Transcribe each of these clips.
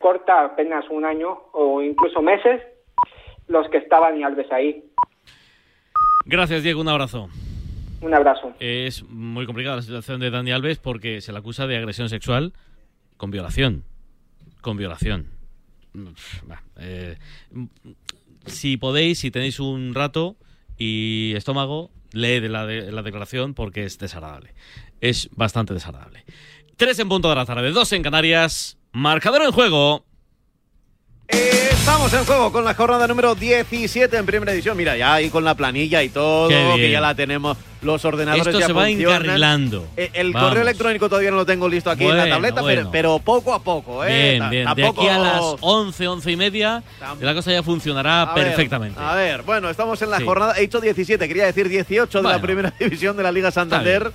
corta, apenas un año o incluso meses, los que estaban y Alves ahí. Gracias, Diego. Un abrazo. Un abrazo. Es muy complicada la situación de Dani Alves porque se le acusa de agresión sexual con violación. Con violación. Eh, si podéis, si tenéis un rato y estómago, lee la, de, la declaración porque es desagradable. Es bastante desagradable. Tres en punto de la tarde, dos en Canarias. Marcador en juego. Estamos en juego con la jornada número 17 en primera edición. Mira, ya ahí con la planilla y todo, que ya la tenemos. Los ordenadores Esto ya se va encarrilando. Eh, el correo electrónico todavía no lo tengo listo aquí en la tableta, pero, poco a poco. ¿eh? Bien, bien. De aquí a las 11, 11 y media, la cosa ya funcionará perfectamente. a ver, bueno, estamos en la jornada. He hecho 17, quería decir 18 de la primera división de la Liga Santander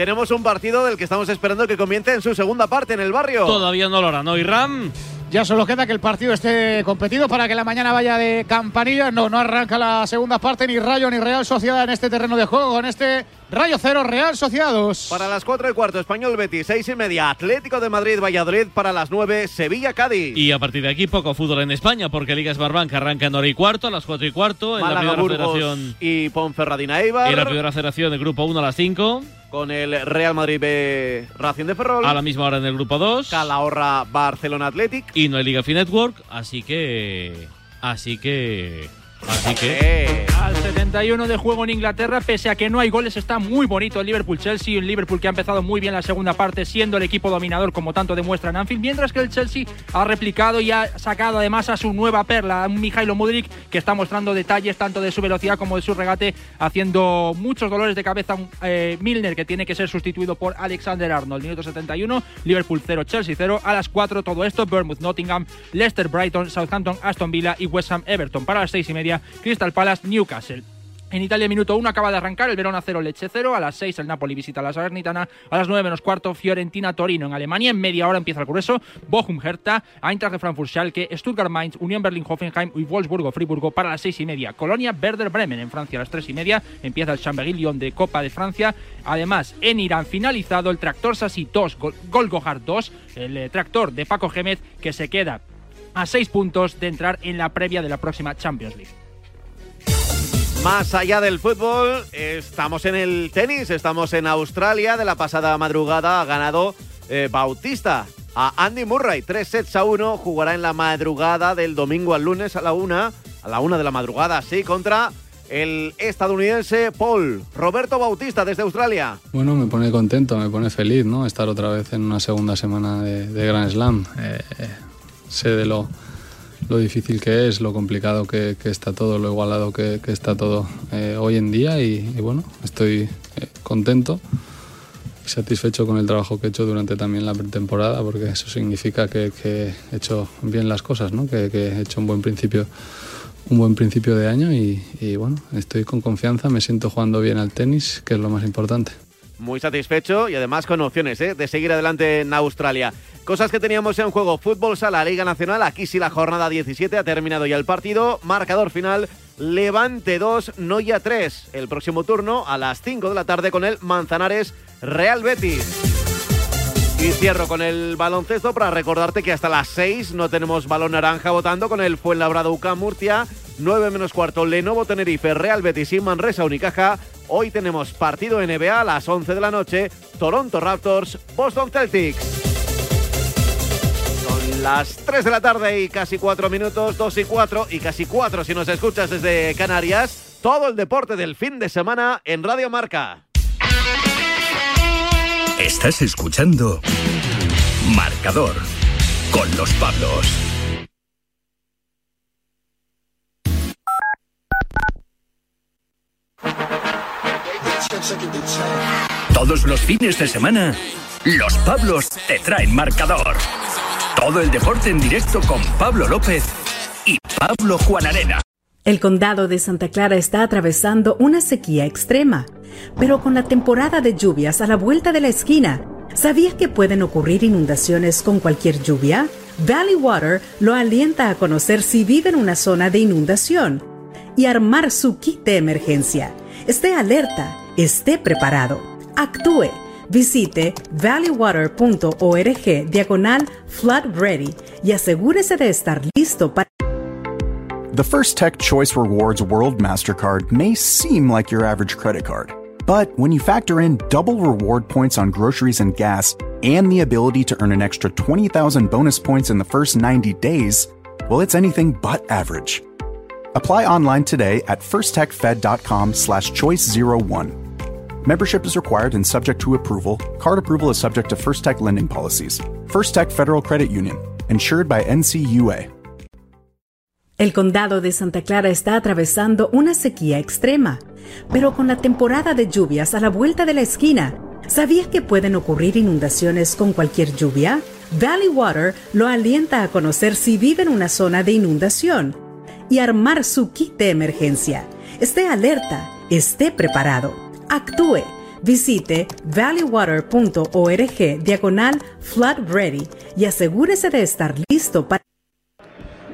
tenemos un partido del que estamos esperando que comience en su segunda parte en el barrio. Todavía no lo hará, ¿no? Ram. Ya solo queda que el partido esté competido para que la mañana vaya de campanilla. No, no arranca la segunda parte, ni Rayo ni Real Sociedad en este terreno de juego, en este Rayo Cero Real Sociados. Para las 4 y cuarto, Español Betis, 6 y media, Atlético de Madrid, Valladolid. Para las 9, Sevilla Cádiz. Y a partir de aquí, poco fútbol en España, porque Liga Esbarbanca arranca en hora y cuarto, a las 4 y cuarto. En Málaga, la primera Burgos federación. Y Ponferradina Eibar. En la primera federación del grupo 1 a las 5 con el Real Madrid B Racing de Ferrol. A la misma hora en el grupo 2. Calahorra Barcelona Athletic. Y no hay Liga Fi Network, así que. Así que. Así que. Al 71 de juego en Inglaterra, pese a que no hay goles, está muy bonito el Liverpool-Chelsea. Un Liverpool que ha empezado muy bien la segunda parte, siendo el equipo dominador, como tanto demuestra en Anfield. Mientras que el Chelsea ha replicado y ha sacado además a su nueva perla, un Mijailo Mudrik, que está mostrando detalles tanto de su velocidad como de su regate, haciendo muchos dolores de cabeza. Eh, Milner, que tiene que ser sustituido por Alexander Arnold. Minuto 71, Liverpool 0, Chelsea 0. A las 4, todo esto: Bournemouth, Nottingham, Leicester, Brighton, Southampton, Aston Villa y West Ham, Everton. Para las 6 y media, Crystal Palace, Newcastle. En Italia, minuto 1 acaba de arrancar el Verona 0, Leche 0. A las 6 el Napoli visita a la Salernitana. A las 9 menos cuarto Fiorentina Torino. En Alemania, en media hora empieza el grueso. Bochum Hertha, Eintracht de Frankfurt Schalke, Stuttgart Mainz, Unión Berlin Hoffenheim y Wolfsburgo Friburgo para las 6 y media. Colonia Werder Bremen en Francia a las 3 y media. Empieza el Chambéry Lyon de Copa de Francia. Además, en Irán finalizado el tractor Sassi 2, Golgohar 2. El eh, tractor de Paco Gémez que se queda a 6 puntos de entrar en la previa de la próxima Champions League. Más allá del fútbol, estamos en el tenis, estamos en Australia. De la pasada madrugada ha ganado eh, Bautista a Andy Murray. Tres sets a uno. Jugará en la madrugada del domingo al lunes a la una. A la una de la madrugada, sí, contra el estadounidense Paul. Roberto Bautista desde Australia. Bueno, me pone contento, me pone feliz, ¿no? Estar otra vez en una segunda semana de, Grand Slam. Eh, sé de lo lo difícil que es, lo complicado que, está todo, lo igualado que, está todo eh, hoy en día y, bueno, estoy eh, contento y satisfecho con el trabajo que he hecho durante también la pretemporada porque eso significa que, he hecho bien las cosas, que, he hecho un buen principio un buen principio de año y, y bueno, estoy con confianza, me siento jugando bien al tenis, que es lo más importante muy satisfecho y además con opciones ¿eh? de seguir adelante en Australia. Cosas que teníamos en juego, fútbol sala, Liga Nacional, aquí sí la jornada 17 ha terminado ya el partido, marcador final, Levante 2, Noya 3, el próximo turno a las 5 de la tarde con el Manzanares Real Betis. Y cierro con el baloncesto para recordarte que hasta las 6 no tenemos balón naranja votando con el Fuenlabrada UCA Murcia, 9 menos cuarto Lenovo Tenerife, Real Betis y Manresa Unicaja. Hoy tenemos partido NBA a las 11 de la noche, Toronto Raptors, Boston Celtics. Son las 3 de la tarde y casi 4 minutos, 2 y 4 y casi 4 si nos escuchas desde Canarias. Todo el deporte del fin de semana en Radio Marca. Estás escuchando Marcador con los Pablos. Todos los fines de semana, los Pablos te traen marcador. Todo el deporte en directo con Pablo López y Pablo Juan Arena. El condado de Santa Clara está atravesando una sequía extrema pero con la temporada de lluvias a la vuelta de la esquina, ¿sabías que pueden ocurrir inundaciones con cualquier lluvia? Valley Water lo alienta a conocer si vive en una zona de inundación y armar su kit de emergencia. Esté alerta, esté preparado, actúe Visite valleywater.org diagonal flood ready y asegúrese de estar listo para... The First Tech Choice Rewards World MasterCard may seem like your average credit card. But when you factor in double reward points on groceries and gas and the ability to earn an extra 20,000 bonus points in the first 90 days, well, it's anything but average. Apply online today at firsttechfed.com slash choice01. Membership is required and subject to approval. Card approval is subject to First Tech lending policies. First Tech Federal Credit Union, insured by NCUA. El condado de Santa Clara está atravesando una sequía extrema, pero con la temporada de lluvias a la vuelta de la esquina, ¿sabías que pueden ocurrir inundaciones con cualquier lluvia? Valley Water lo alienta a conocer si vive en una zona de inundación y armar su kit de emergencia. Esté alerta, esté preparado, actúe. Visite valleywater.org diagonal flood ready y asegúrese de estar listo para...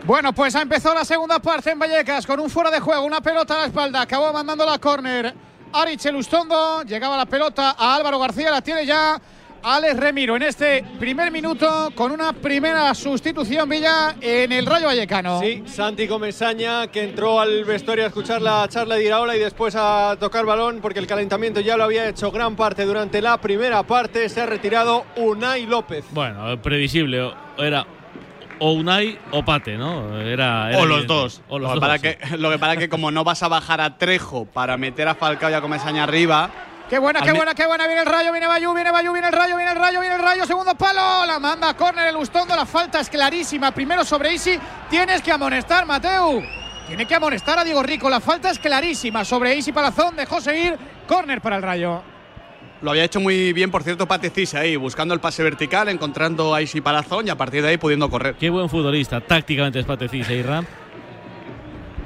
Bueno, pues ha empezado la segunda parte en Vallecas con un fuera de juego, una pelota a la espalda, acabó mandando la córner. Arich Elustondo, llegaba la pelota a Álvaro García, la tiene ya Alex Remiro en este primer minuto con una primera sustitución Villa en el Rayo Vallecano. Sí, Santi Comesaña que entró al vestuario a escuchar la charla de Iraola y después a tocar balón porque el calentamiento ya lo había hecho gran parte durante la primera parte. Se ha retirado Unai López. Bueno, previsible. Era o Unai o Pate, ¿no? Era, era o los dos. O los lo, que dos, pasa sí. que, lo que pasa es que como no vas a bajar a Trejo para meter a Falcao y a Comesaña arriba. Qué buena, qué buena, qué buena. Viene el rayo, viene Bayú, viene Bayú, viene el rayo, viene el rayo, viene el rayo. Segundo palo. La manda a córner el Ustondo. La falta es clarísima. Primero sobre Isi. Tienes que amonestar, Mateu. Tiene que amonestar a Diego Rico. La falta es clarísima sobre Isi Palazón. Dejó seguir. Córner para el rayo. Lo había hecho muy bien, por cierto, Patecis ahí, buscando el pase vertical, encontrando a Isi Palazón y a partir de ahí pudiendo correr. Qué buen futbolista. Tácticamente es Patecís, ¿eh, Ram?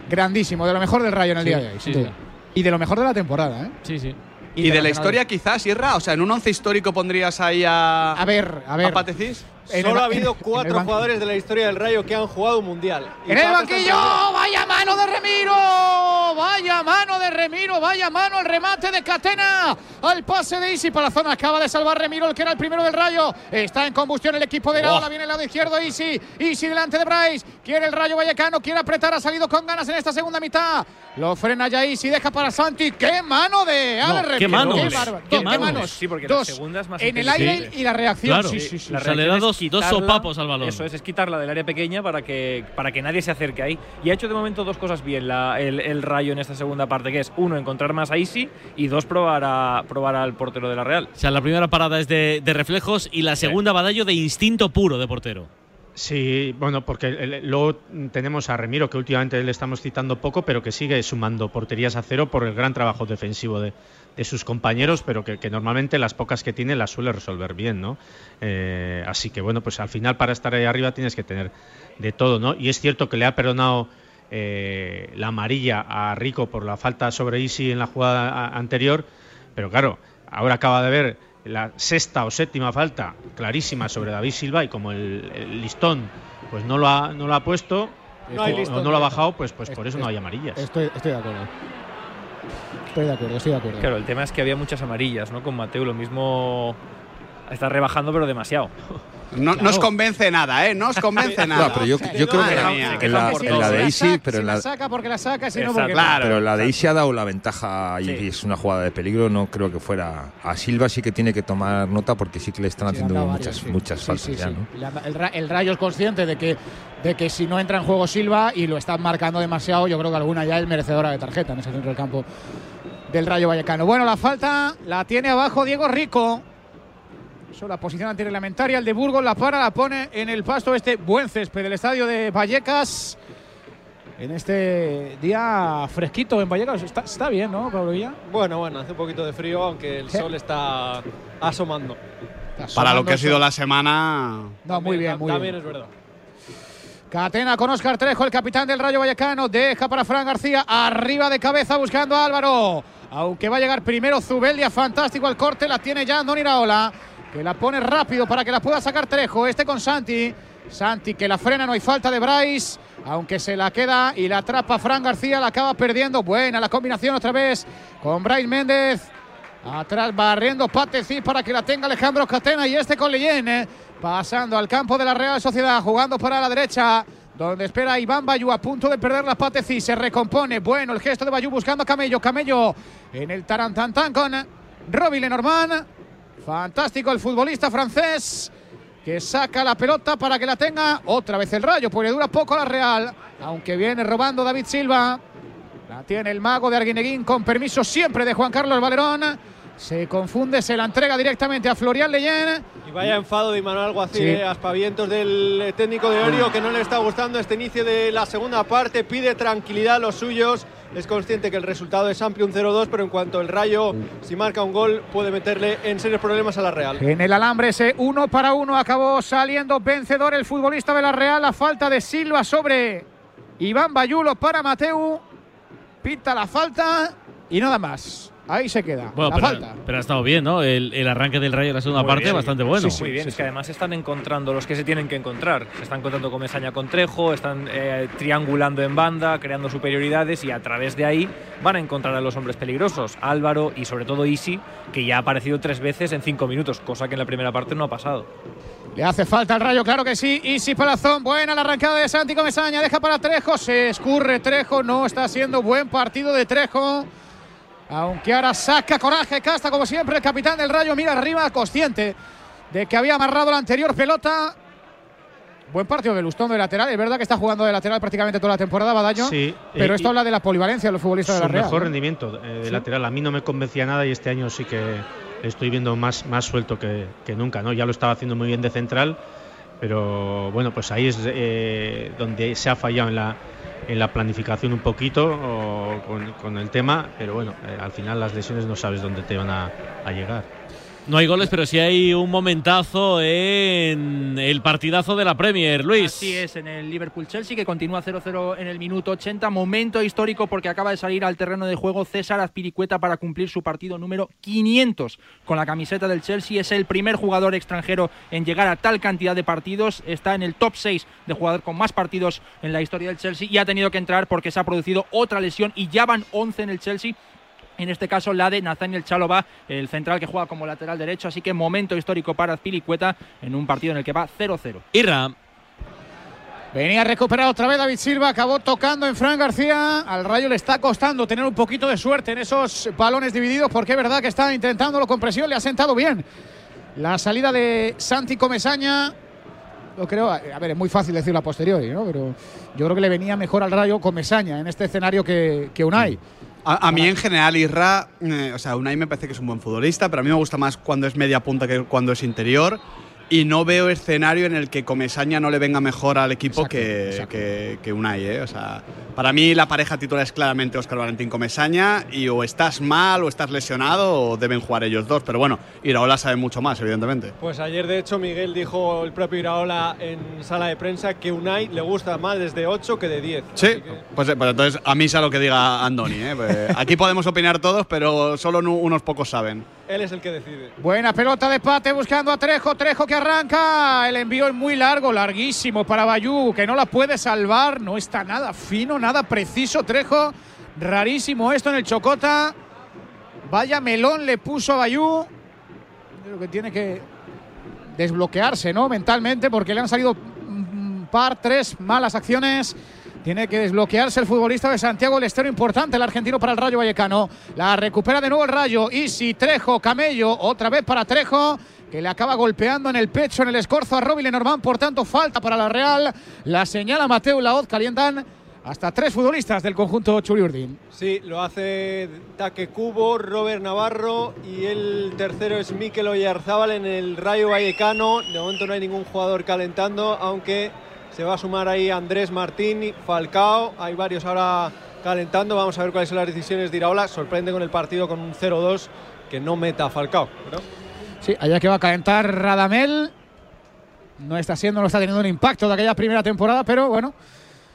Grandísimo. De lo mejor del rayo en el Sí, día de hoy. sí. Y de lo mejor de la temporada, ¿eh? Sí, sí. Y, de, la historia quizás, Sierra, o sea, en un once histórico pondrías ahí a. A ver, a ver. ¿A Patecis? En Solo el- ha habido en cuatro jugadores de la historia del Rayo que han jugado un mundial. En el banquillo, vaya mano de Remiro, vaya mano de Remiro, vaya mano el remate de Catena al pase de Isi para la zona, acaba de salvar Remiro, el que era el primero del Rayo, está en combustión el equipo de la ola, viene el lado izquierdo Isi, Isi delante de Bryce, quiere el Rayo Vallecano, quiere apretar, ha salido con ganas en esta segunda mitad, lo frena ya Isi, deja para Santi, qué mano de Ale Remiro, qué manos, qué Dos, manos. Sí, porque la Dos, segunda es más en el aire y la reacción, Claro. sí, sí, sí. La O sea, le da es dos- dos quitarla- sopapos al balón. Eso es, es quitarla del área pequeña para que, para que nadie se acerque ahí. Y ha hecho de momento dos cosas bien la- el, el Rayo en esta segunda parte, que es uno, encontrar más a Isi y dos, probar, a, probar al portero de la Real. O sea, la primera parada es de, de reflejos y la segunda badallo de instinto puro de portero. Sí, bueno, porque luego tenemos a Remiro, que últimamente le estamos citando poco, pero que sigue sumando porterías a cero por el gran trabajo defensivo de, de sus compañeros, pero que, que normalmente las pocas que tiene las suele resolver bien, ¿no? Eh, así que bueno, pues al final para estar ahí arriba tienes que tener de todo, ¿no? Y es cierto que le ha perdonado eh, la amarilla a Rico por la falta sobre Isi en la jugada anterior, pero claro, ahora acaba de ver la sexta o séptima falta clarísima sobre David Silva y como el, el listón pues no lo ha, no lo ha puesto No o listón, no lo ha bajado, pues, pues por eso no hay amarillas. Estoy, estoy de acuerdo. Estoy de acuerdo, estoy de acuerdo. Claro, el tema es que había muchas amarillas, ¿no? Con Mateo lo mismo está rebajando, pero demasiado. No, no os convence nada, ¿eh? No os convence nada. No, pero yo, yo creo que la- mía. en la, Sí, en la si de Isi, pero si en la la, saca porque la saca, si no Exacto. porque Claro. pero la de Isi ha dado la ventaja y Sí. es una jugada de peligro. No creo que fuera. A Silva sí que tiene que tomar nota porque sí que le están Sí, haciendo muchas, varios, sí. muchas Sí, faltas sí, ya, el Rayo es consciente de que, de que si no entra en juego Silva y lo están marcando demasiado, yo creo que alguna ya es merecedora de tarjeta en ese centro del campo del Rayo Vallecano. Bueno, la falta la tiene abajo Diego Rico. Eso, la posición antirreglamentaria. El de Burgos la para, la pone en el pasto este buen césped del estadio de Vallecas. En este día fresquito en Vallecas. Está, está bien, ¿no, Pablo Villa? Bueno, bueno, hace un poquito de frío, aunque el sol está asomando. Para lo que ha sido la semana. No, muy bien, muy También bien. es verdad. Catena con Oscar Trejo, el capitán del Rayo Vallecano. Deja para Fran García. Arriba de cabeza buscando a Álvaro. Aunque va a llegar primero Zubeldia. Fantástico el corte. La tiene ya Andoni Iraola. Que la pone rápido para que la pueda sacar Trejo. Este con Santi. Santi que la frena. No hay falta de Bryce. Aunque se la queda y la atrapa Fran García. La acaba perdiendo. Buena la combinación otra vez con Bryce Méndez. Atrás barriendo Pateci para que la tenga Alejandro Catena y este con Leyen. Pasando al campo de la Real Sociedad, jugando para la derecha. Donde espera Iván Bayú a punto de perder la Pateci. Se recompone. Bueno, el gesto de Bayú buscando Camello. Camello en el tarantantán con Roby Lenormand. Fantástico el futbolista francés que saca la pelota para que la tenga otra vez el rayo, porque le dura poco la Real, aunque viene robando David Silva. La tiene el mago de Arguineguín con permiso siempre de Juan Carlos Valerón. Se confunde, se la entrega directamente a Florian Leyen. Y vaya enfado de Manuel Alguacil, Sí. eh, aspavientos del técnico de Orio que no le está gustando este inicio de la segunda parte, pide tranquilidad a los suyos, es consciente que el resultado es amplio, un 0-2, pero en cuanto el Rayo, si marca un gol, puede meterle en serios problemas a la Real. En el alambre ese uno para uno acabó saliendo vencedor el futbolista de la Real. La falta de Silva sobre Iván Bayulo para Mateu. Pita la falta y nada más. Ahí se queda. Bueno, la pero, falta. pero ha estado bien, ¿no? El, el arranque del Rayo en la segunda Muy parte bien. bastante bueno. Muy bien, es que además están encontrando los que se tienen que encontrar. Se están encontrando con Mesaña con Trejo, están eh, triangulando en banda, creando superioridades y a través de ahí van a encontrar a los hombres peligrosos. Álvaro y sobre todo Isi, que ya ha aparecido tres veces en cinco minutos, cosa que en la primera parte no ha pasado. Le hace falta al rayo, claro que sí. Easy Palazón, buena la arrancada de Santi Comesaña, deja para Trejo, se escurre Trejo, no está siendo buen partido de Trejo. Aunque ahora saca coraje, casta como siempre el capitán del rayo, mira arriba, consciente de que había amarrado la anterior pelota. Buen partido de Lustón de lateral, es verdad que está jugando de lateral prácticamente toda la temporada, Badaño. Sí, pero eh, esto habla de la polivalencia de los futbolistas de la Real. mejor rendimiento eh, de Sí. lateral. A mí no me convencía nada y este año sí que estoy viendo más, más suelto que, que nunca. ¿no? Ya lo estaba haciendo muy bien de central, pero bueno, pues ahí es eh, donde se ha fallado en la, en la planificación un poquito o con, el tema, pero bueno, eh, al final las lesiones no sabes dónde te van a, a llegar. No hay goles, pero sí hay un momentazo en el partidazo de la Premier, Luis. Así es, en el Liverpool-Chelsea, que continúa 0-0 en el minuto 80. Momento histórico porque acaba de salir al terreno de juego César Azpilicueta para cumplir su partido número 500 con la camiseta del Chelsea. Es el primer jugador extranjero en llegar a tal cantidad de partidos. Está en el top 6 de jugador con más partidos en la historia del Chelsea y ha tenido que entrar porque se ha producido otra lesión y ya van 11 en el Chelsea. En este caso, la de Nathaniel Chalova, el central que juega como lateral derecho. Así que momento histórico para Azpilicueta en un partido en el que va 0-0. Irra. Venía a recuperar otra vez David Silva, acabó tocando en Fran García. Al Rayo le está costando tener un poquito de suerte en esos balones divididos, porque es verdad que está intentándolo con presión, le ha sentado bien. La salida de Santi Comesaña, lo creo, a ver, es muy fácil decirlo a posteriori, ¿no? Pero yo creo que le venía mejor al Rayo Comesaña en este escenario que, que Unai. A, a mí en general Irra, eh, o sea, Unai me parece que es un buen futbolista, pero a mí me gusta más cuando es media punta que cuando es interior. Y no veo escenario en el que Comesaña no le venga mejor al equipo que, que, que Unai. ¿eh? O sea, para mí la pareja titular es claramente Oscar Valentín Comesaña y o estás mal o estás lesionado o deben jugar ellos dos. Pero bueno, Iraola sabe mucho más, evidentemente. Pues ayer, de hecho, Miguel dijo el propio Iraola en sala de prensa que Unai le gusta más desde 8 que de 10. Sí, pues, eh, pues entonces a mí sea lo que diga Andoni. ¿eh? Pues aquí podemos opinar todos, pero solo unos pocos saben. Él es el que decide. Buena pelota de Pate buscando a Trejo. Trejo que arranca. El envío es muy largo, larguísimo para Bayú, que no la puede salvar. No está nada fino, nada preciso. Trejo, rarísimo esto en el Chocota. Vaya melón le puso a Bayú. Creo que tiene que desbloquearse, ¿no? Mentalmente, porque le han salido un par, tres malas acciones. Tiene que desbloquearse el futbolista de Santiago del Estero, importante el argentino para el Rayo Vallecano. La recupera de nuevo el Rayo. Isi, Trejo, Camello, otra vez para Trejo, que le acaba golpeando en el pecho, en el escorzo a Roby Lenormand. Por tanto, falta para la Real. La señala Mateo Laoz, calientan hasta tres futbolistas del conjunto Churiurdin. Sí, lo hace Taque Cubo, Robert Navarro y el tercero es Mikel Oyarzábal en el Rayo Vallecano. De momento no hay ningún jugador calentando, aunque se va a sumar ahí Andrés Martín, Falcao. Hay varios ahora calentando. Vamos a ver cuáles son las decisiones de Iraola. Sorprende con el partido con un 0-2 que no meta Falcao. Sí, allá que va a calentar Radamel. No está siendo, no está teniendo un impacto de aquella primera temporada, pero bueno,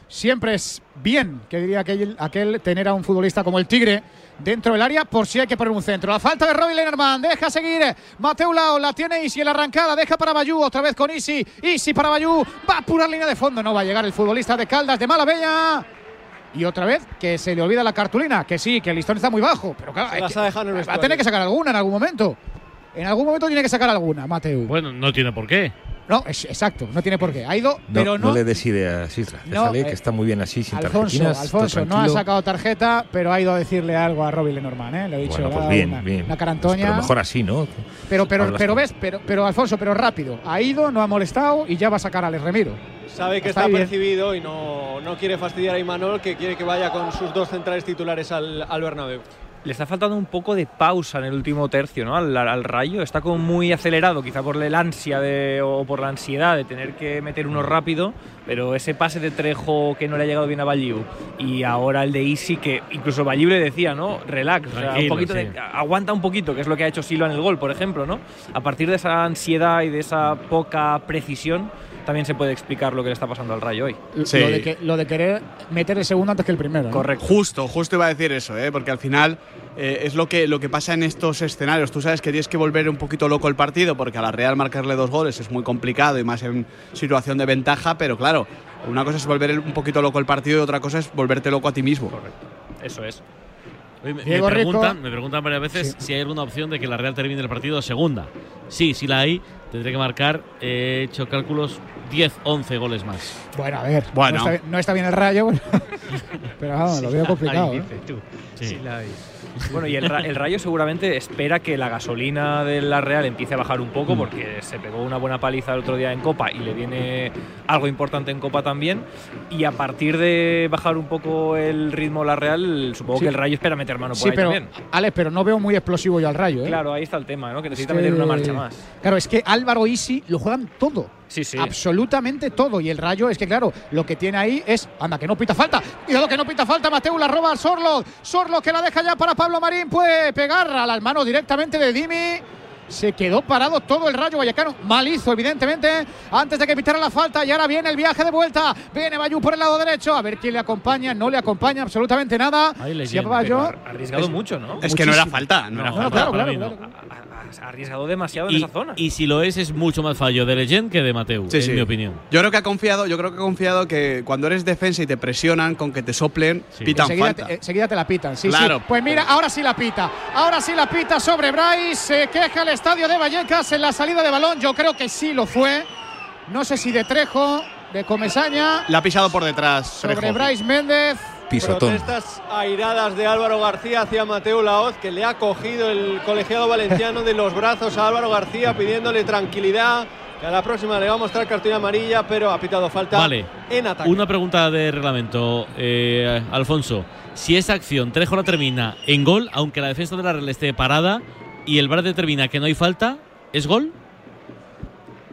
siempre es bien, que diría aquel, aquel tener a un futbolista como el Tigre dentro del área por si hay que poner un centro. La falta de Robin Lenormand, deja seguir Mateu Lao, la tiene Isi en la arrancada, deja para Bayú, otra vez con Isi, Isi para Bayú, va a apurar línea de fondo, no va a llegar el futbolista de Caldas de Malavella. Y otra vez que se le olvida la cartulina, que sí, que el listón está muy bajo, pero claro, que- va a tener que sacar alguna en algún momento. En algún momento tiene que sacar alguna, Mateu. Bueno, no tiene por qué. No, es, exacto, no tiene por qué. Ha ido, No, pero no. no le des ideas, Isra. No, Déjale eh, que está muy bien así, sin Alfonso. Alfonso, no ha sacado tarjeta, pero ha ido a decirle algo a Robbie Lenormand, ¿eh? Le he dicho, Bueno, le ha pues bien, una, bien. una Pues, carantoña. pero mejor así, ¿no? pero, pero, Hablas pero ves, pero, pero Alfonso, pero rápido. Ha ido, no ha molestado y ya va a sacar a Alex Remiro. Sabe que Está bien. percibido y no, no quiere fastidiar a Imanol, que quiere que vaya con sus dos centrales titulares al, al Bernabéu. Le está faltando un poco de pausa en el último tercio, ¿no? Al, al Rayo. Está como muy acelerado, quizá por el ansia de, o por la ansiedad de tener que meter uno rápido, pero ese pase de Trejo que no le ha llegado bien a Balliu y ahora el de Isi que incluso Balliu le decía, ¿no? Relax, o sea, un Tranquilo, poquito sí. de, aguanta un poquito, que es lo que ha hecho Silva en el gol, por ejemplo, ¿no? A partir de esa ansiedad y de esa poca precisión también se puede explicar lo que le está pasando al Rayo hoy. Sí. Lo, de que- lo de querer meter el segundo antes que el primero. ¿no? Correcto. Justo, justo iba a decir eso, ¿eh? porque al final eh, es lo que, lo que pasa en estos escenarios. Tú sabes que tienes que volver un poquito loco el partido, porque a la Real marcarle dos goles es muy complicado y más en situación de ventaja, pero claro, una cosa es volver un poquito loco el partido y otra cosa es volverte loco a ti mismo. Eso es. Oye, me, me preguntan, me preguntan varias veces si hay alguna opción de que la Real termine el partido segunda. Sí, sí la hay. Tendré que marcar, he hecho cálculos, 10, 11 goles más. Bueno, a ver. Bueno. No, está, bien- no está bien el rayo, pero vamos, lo veo complicado. ¿eh? dice tú. Sí. Sí la hay. Bueno, y el, el Rayo seguramente espera que la gasolina de la Real empiece a bajar un poco porque se pegó una buena paliza el otro día en Copa y le viene algo importante en Copa también. Y a partir de bajar un poco el ritmo la Real, supongo Sí. que el Rayo espera meter mano por Sí, ahí pero, también. Alex, pero no veo muy explosivo yo al rayo. ¿eh? Claro, ahí está el tema, ¿no? Que necesita Es que- meter una marcha más. Claro, es que Álvaro Isi lo juegan todo. Sí, sí. Absolutamente todo. Y el rayo es que, claro, lo que tiene ahí es. Anda, que no pita falta. Cuidado que no pita falta. Mateu la roba al Sorlo. Sorlo que la deja ya para Pablo Marín. Puede pegar a las manos directamente de Dimi. Se quedó parado todo el Rayo Vallecano. Mal hizo, evidentemente, antes de que pitara la falta. Y ahora viene el viaje de vuelta. Viene Bayú por el lado derecho. A ver quién le acompaña. No le acompaña absolutamente nada. Ahí le Si a Bayo- Ha arriesgado mucho, ¿no? Es que no era falta, no, era No, falta. claro, para claro, mí no. claro. Ha- arriesgado demasiado en Y, esa zona. y si lo es, es mucho más fallo de Legend que de Mateu, Sí, en sí. mi opinión. Yo creo que ha confiado, yo creo que ha confiado que cuando eres defensa y te presionan con que te soplen, Sí. pitan Enseguida falta. te, enseguida te la pitan. Sí, Claro. sí. Pues mira, ahora sí la pita. Ahora sí la pita sobre Bryce. Se queja el estadio de Vallecas en la salida de balón. Yo creo que sí lo fue. No sé si de Trejo, de Comesaña. La ha pisado por detrás. Sobre Trejo. Bryce Méndez. Pisotón. Protestas airadas de Álvaro García hacia Mateo Laoz, que le ha cogido el colegiado valenciano de los brazos a Álvaro García pidiéndole tranquilidad. Que a la próxima le va a mostrar cartulina amarilla, pero ha pitado falta Vale. en ataque. Una pregunta de reglamento, eh, Alfonso. Si esa acción Trejo la termina en gol, aunque la defensa de la Real esté parada y el VAR determina que no hay falta, ¿es gol?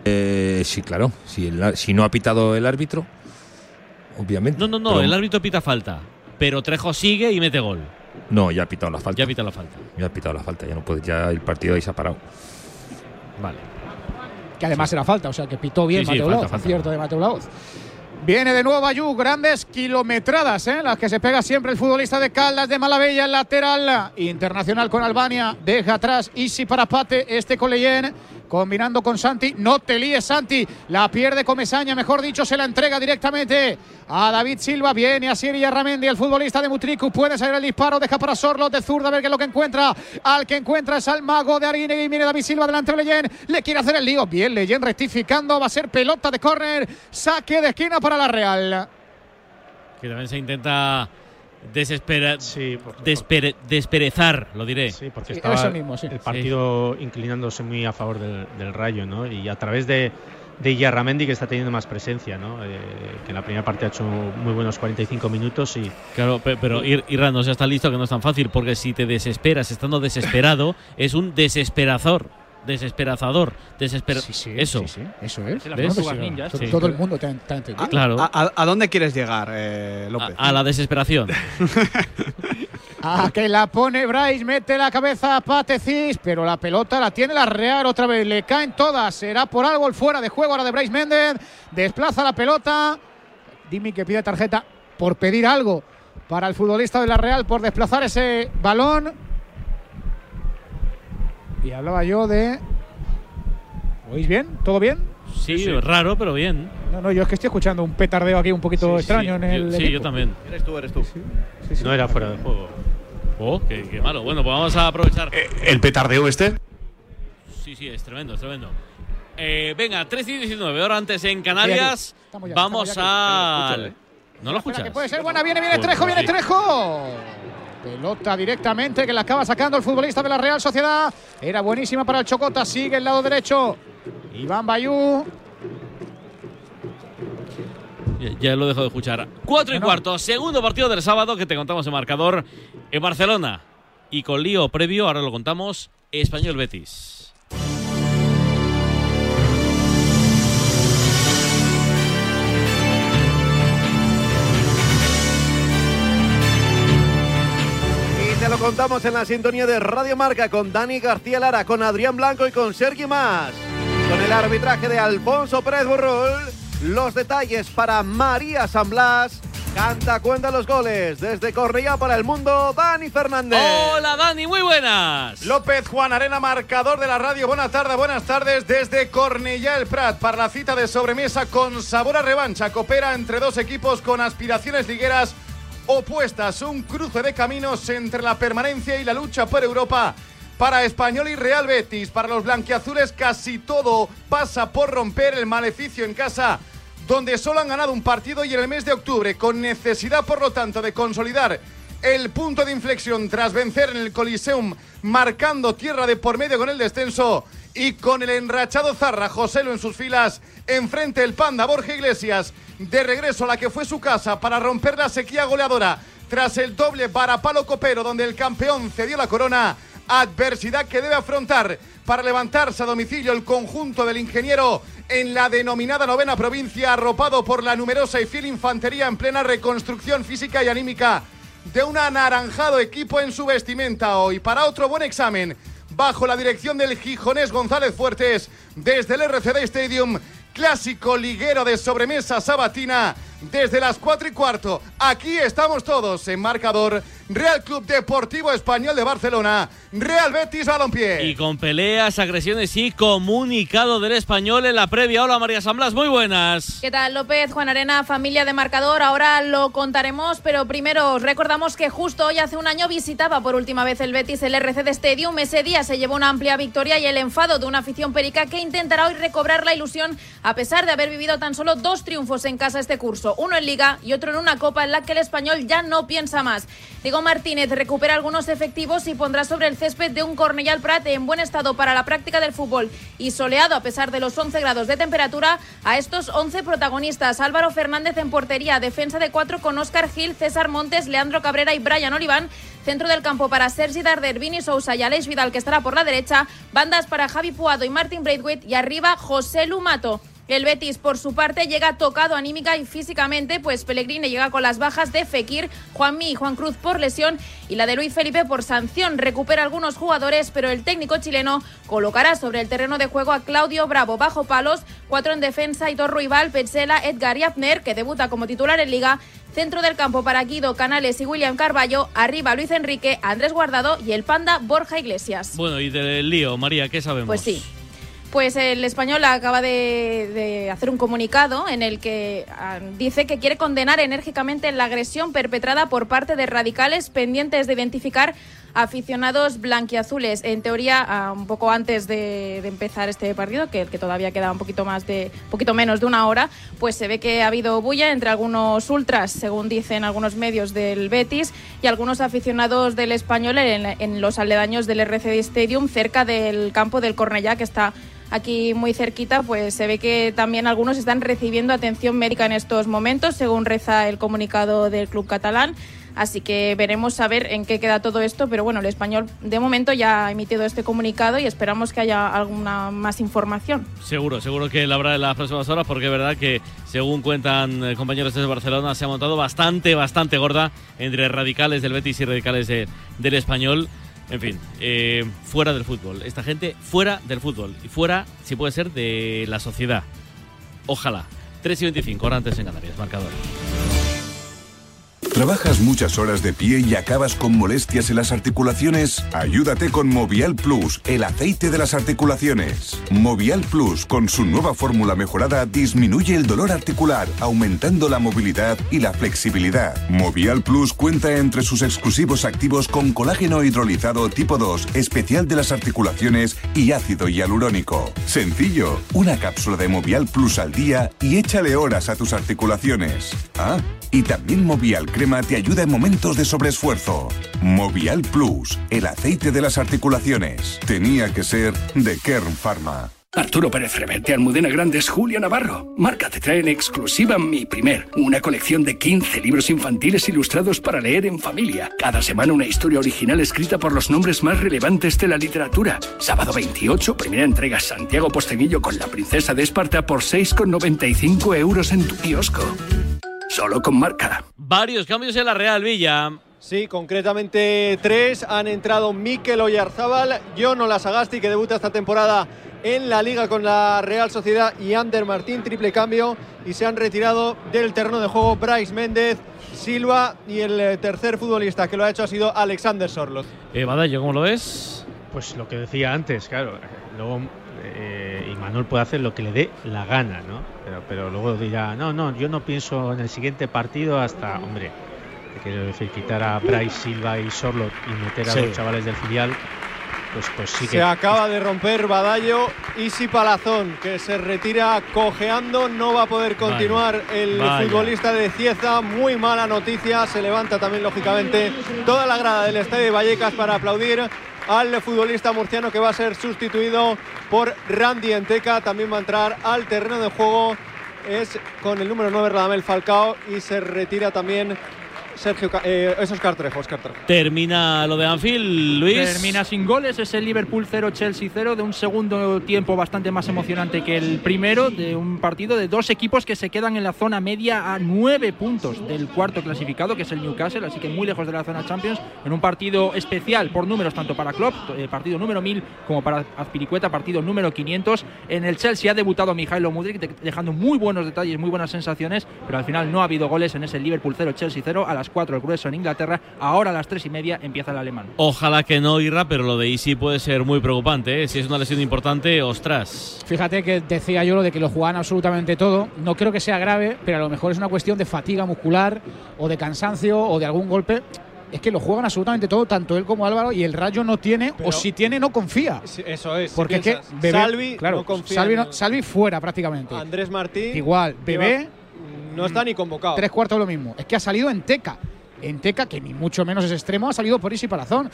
Eh, sí, claro. Si, el- si no ha pitado el árbitro, obviamente. No, no, no, Pero- el árbitro pita falta, pero Trejo sigue y mete gol. No, ya ha pitado la falta. Ya pita la falta. Ya ha pitado la falta. Ya no puede. Ya el partido ahí se ha parado. Vale. Que además era falta. O sea, que pitó bien Sí, sí, Mateo falta, Laoz. falta. Acierto de Mateo Laoz. Viene de nuevo Bayú, grandes kilometradas, ¿eh? las que se pega siempre el futbolista de Caldas de Malavella, el lateral internacional con Albania, deja atrás Isi para Pate, este con Leyen, combinando con Santi, no te líes Santi, la pierde Comesaña, mejor dicho, se la entrega directamente a David Silva, viene a Siri Ramendi, el futbolista de Mutriku, puede salir el disparo, deja para Sorlo de zurda, a ver qué es lo que encuentra, al que encuentra es al mago de Arinegui, viene David Silva delante de Leyen, le quiere hacer el lío, bien Leyen rectificando, va a ser pelota de córner, saque de esquina para la Real. Que también se intenta desespera, Sí, despere- desperezar, lo diré. Sí, porque Sí, estaba eso mismo, sí. el partido inclinándose muy a favor del, del Rayo, ¿no? Y a través de, de Yarramendi, que está teniendo más presencia, ¿no? Eh, que en la primera parte ha hecho muy buenos 45 minutos y Claro, pe- pero Ir- Irán no se está listo que no es tan fácil, porque si te desesperas estando desesperado, es un desesperazor. Desesperazador. Desespera Sí, sí, eso. sí, sí, eso es. Todo el mundo te ha, te ha entendido. Claro. ¿A, a- a dónde quieres llegar, eh, López? A, a la desesperación. Ah, que la pone Bryce, mete la cabeza a Patecis, pero la pelota la tiene la Real otra vez, le caen todas, será por algo el fuera de juego ahora de Bryce Méndez, desplaza la pelota, Dimi que pide tarjeta por pedir algo para el futbolista de la Real por desplazar ese balón. Y hablaba yo de... ¿Oís bien? ¿Todo bien? Sí, raro, pero bien. No, no, yo es que estoy escuchando un petardeo aquí un poquito extraño en el. Yo- sí, equipo. yo también. Eres tú, eres tú. No era fuera de juego. Oh, qué, qué malo. Bueno, pues vamos a aprovechar. ¿El petardeo este? Sí, sí, es tremendo, es tremendo. Eh, venga, 3 y 19, hora antes en Canarias. Ya, Vamos estamos ya a. aquí. ¿No lo escuchas? que puede ser buena, viene, viene Trejo, viene sí. Trejo. Pelota directamente que la acaba sacando el futbolista de la Real Sociedad. Era buenísima para el Chocota, sigue el lado derecho. Iván Bayú. Ya, lo dejo de escuchar. 4 y no. cuarto, segundo partido del sábado que te contamos en marcador en Barcelona. Y con lío previo, ahora lo contamos, Español Betis. Te lo contamos en la sintonía de Radio Marca con Dani García Lara, con Adrián Blanco y con Sergi Más. Con el arbitraje de Alfonso Pérez Burrul. Los detalles para María San Blas. Canta cuenta los goles. Desde Cornellá para el mundo, Dani Fernández. Hola Dani, muy buenas. López Juan Arena, marcador de la radio. Buenas tardes, buenas tardes desde Cornellá el Prat para la cita de sobremesa con sabor a revancha. Coopera entre dos equipos con aspiraciones ligueras opuestas. Un cruce de caminos entre la permanencia y la lucha por Europa. Para Español y Real Betis, para los blanquiazules casi todo pasa por romper el maleficio en casa donde solo han ganado un partido y en el mes de octubre, con necesidad por lo tanto de consolidar el punto de inflexión tras vencer en el Coliseum, marcando tierra de por medio con el descenso y con el enrachado Zarra Joselo en sus filas, enfrente el Panda Borja Iglesias, de regreso a la que fue su casa para romper la sequía goleadora tras el doble varapalo copero donde el campeón cedió la corona, adversidad que debe afrontar para levantarse a domicilio el conjunto del ingeniero en la denominada novena provincia, arropado por la numerosa y fiel infantería en plena reconstrucción física y anímica de un anaranjado equipo en su vestimenta hoy. Para otro buen examen, bajo la dirección del gijonés González Fuertes, desde el RCD Stadium, clásico liguero de sobremesa sabatina, desde las 4 y cuarto. Aquí estamos todos en marcador. Real Club Deportivo Español de Barcelona, Real Betis Balompié. Y con peleas, agresiones y comunicado del español en la previa. Hola María San Blas, muy buenas. ¿Qué tal, López, Juan Arena, familia de marcador? Ahora lo contaremos, pero primero os recordamos que justo hoy hace un año visitaba por última vez el Betis el RCD Stadium. Ese día se llevó una amplia victoria y el enfado de una afición perica que intentará hoy recobrar la ilusión a pesar de haber vivido tan solo dos triunfos en casa este curso, uno en Liga y otro en una Copa en la que el español ya no piensa más. Diego Martínez recupera algunos efectivos y pondrá sobre el césped de un Cornellal Prat en buen estado para la práctica del fútbol y soleado a pesar de los 11 grados de temperatura a estos 11 protagonistas. Álvaro Fernández en portería, defensa de cuatro con Óscar Gil, César Montes, Leandro Cabrera y Brian Oliván. Centro del campo para Sergi Darder, Vini Sousa y Aleix Vidal, que estará por la derecha. Bandas para Javi Puado y Martin Braithwaite. Y arriba José Lumato. El Betis, por su parte, llega tocado anímica y físicamente, pues Pellegrini llega con las bajas de Fekir, Juanmi y Juan Cruz por lesión y la de Luis Felipe por sanción. Recupera algunos jugadores, pero el técnico chileno colocará sobre el terreno de juego a Claudio Bravo bajo palos, cuatro en defensa, Hitor Ruibal, Petzela, Edgar y Abner, que debuta como titular en Liga. Centro del campo para Guido, Canales y William Carballo. Arriba Luis Enrique, Andrés Guardado y el panda Borja Iglesias. Bueno, y del lío, María, ¿qué sabemos? Pues sí. Pues el español acaba de, hacer un comunicado en el que ah, dice que quiere condenar enérgicamente la agresión perpetrada por parte de radicales pendientes de identificar aficionados blanquiazules. En teoría, ah, un poco antes de, de empezar este partido, que, que todavía queda un poquito más de, poquito menos de una hora, pues se ve que ha habido bulla entre algunos ultras, según dicen algunos medios del Betis, y algunos aficionados del español en, en los aledaños del RCD Stadium, cerca del campo del Cornellá, que está aquí muy cerquita, pues se ve que también algunos están recibiendo atención médica en estos momentos, según reza el comunicado del club catalán. Así que veremos a ver en qué queda todo esto, pero bueno, el español de momento ya ha emitido este comunicado y esperamos que haya alguna más información. Seguro, seguro que la habrá en las próximas horas, porque es verdad que, según cuentan eh, compañeros desde Barcelona, se ha montado bastante, bastante gorda entre radicales del Betis y radicales de- del Español. En fin, eh, fuera del fútbol. Esta gente fuera del fútbol. Y fuera, si puede ser, de la sociedad. Ojalá. 3 y 25, ahora antes en Canarias, marcador. ¿Trabajas muchas horas de pie y acabas con molestias en las articulaciones? Ayúdate con Movial Plus, el aceite de las articulaciones. Movial Plus, con su nueva fórmula mejorada, disminuye el dolor articular, aumentando la movilidad y la flexibilidad. Movial Plus cuenta entre sus exclusivos activos con colágeno hidrolizado tipo 2, especial de las articulaciones y ácido hialurónico. Sencillo, una cápsula de Movial Plus al día y échale horas a tus articulaciones. Ah, y también Movial te ayuda en momentos de sobreesfuerzo. Movial Plus, el aceite de las articulaciones. Tenía que ser de Kern Pharma. Arturo Pérez Reverte, Almudena Grandes, Julia Navarro. Marca te trae en exclusiva Mi Primer, una colección de 15 libros infantiles ilustrados para leer en familia. Cada semana una historia original escrita por los nombres más relevantes de la literatura. Sábado 28, primera entrega Santiago Posteguillo con la princesa de Esparta por 6,95 euros en tu kiosco. Solo con marca. Varios cambios en la Real Villa. Sí, concretamente tres. Han entrado Mikel Oyarzábal, Jono Lasagasti, que debuta esta temporada en la liga con la Real Sociedad, y Ander Martín, triple cambio. Y se han retirado del terreno de juego Bryce Méndez, Silva y el eh, tercer futbolista que lo ha hecho ha sido Alexander Sorloz. Eh, Badallo, ¿cómo lo ves? Pues lo que decía antes, claro. Luego eh, Imanol puede hacer lo que le dé la gana, ¿no? Pero, pero luego dirá, no, no, yo no pienso en el siguiente partido hasta, hombre, quiero decir, quitar a Bryce Silva y Sorlot y meter a Sí. los chavales del filial, pues, pues sí que. Se acaba de romper Badallo. Isi Palazón, que se retira cojeando, no va a poder continuar el vaya. futbolista de Cieza. Muy mala noticia. Se levanta también, lógicamente, toda la grada del Estadio de Vallecas para aplaudir al futbolista murciano que va a ser sustituido por Randy Enteca. También va a entrar al terreno de juego. Es con el número 9 Radamel Falcao y se retira también Sergio eh, es Oscar Trejo, Oscar Trejo. Termina lo de Anfield, Luis. Termina sin goles, es el Liverpool 0, Chelsea 0, de un segundo tiempo bastante más emocionante que el primero, de un partido de dos equipos que se quedan en la zona media a nueve puntos del cuarto clasificado, que es el Newcastle, así que muy lejos de la zona Champions, en un partido especial por números tanto para Klopp, eh, partido número 1000, como para Azpilicueta, partido número 500. En el Chelsea ha debutado Mijailo Mudrik, de- dejando muy buenos detalles, muy buenas sensaciones, pero al final no ha habido goles en ese Liverpool 0, Chelsea 0, a las 4 el grueso en Inglaterra, ahora a las 3 y media empieza el alemán. Ojalá que no, Irra, pero lo de Isi puede ser muy preocupante. ¿eh? Si es una lesión importante, ostras. Fíjate que decía yo lo de que lo juegan absolutamente todo. No creo que sea grave, pero a lo mejor es una cuestión de fatiga muscular o de cansancio o de algún golpe. Es que lo juegan absolutamente todo, tanto él como Álvaro, y el Rayo no tiene, o si tiene, no confía. Eso es. si Porque es que Bebé- Salvi claro, no confía Salvi, no- Salvi fuera prácticamente. Andrés Martín. Igual, Bebé, va- no está ni convocado. tres cuartos lo mismo. Es que ha salido en Teca. En Teca, que ni mucho menos es extremo, ha salido por Isi Palazón.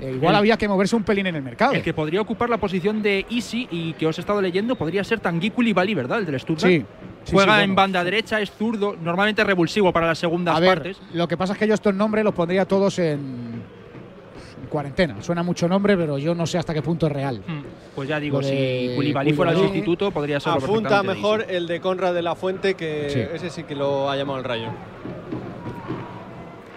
Eh, igual El- había que moverse un pelín en el mercado. El que podría ocupar la posición de Easy y que os he estado leyendo podría ser Tanguy Koulibaly, ¿verdad? El del Stuttgart. Sí, sí, Juega sí, en banda derecha, es zurdo, normalmente revulsivo para las segundas A ver, partes. lo que pasa es que yo estos nombres los pondría todos en cuarentena. Suena mucho nombre, pero yo no sé hasta qué punto es real. Mm, Pues ya digo, si Koulibaly fuera el sustituto, podría ser Apunta mejor el de Conrad de la Fuente, que Sí. ese sí que lo ha llamado el Rayo.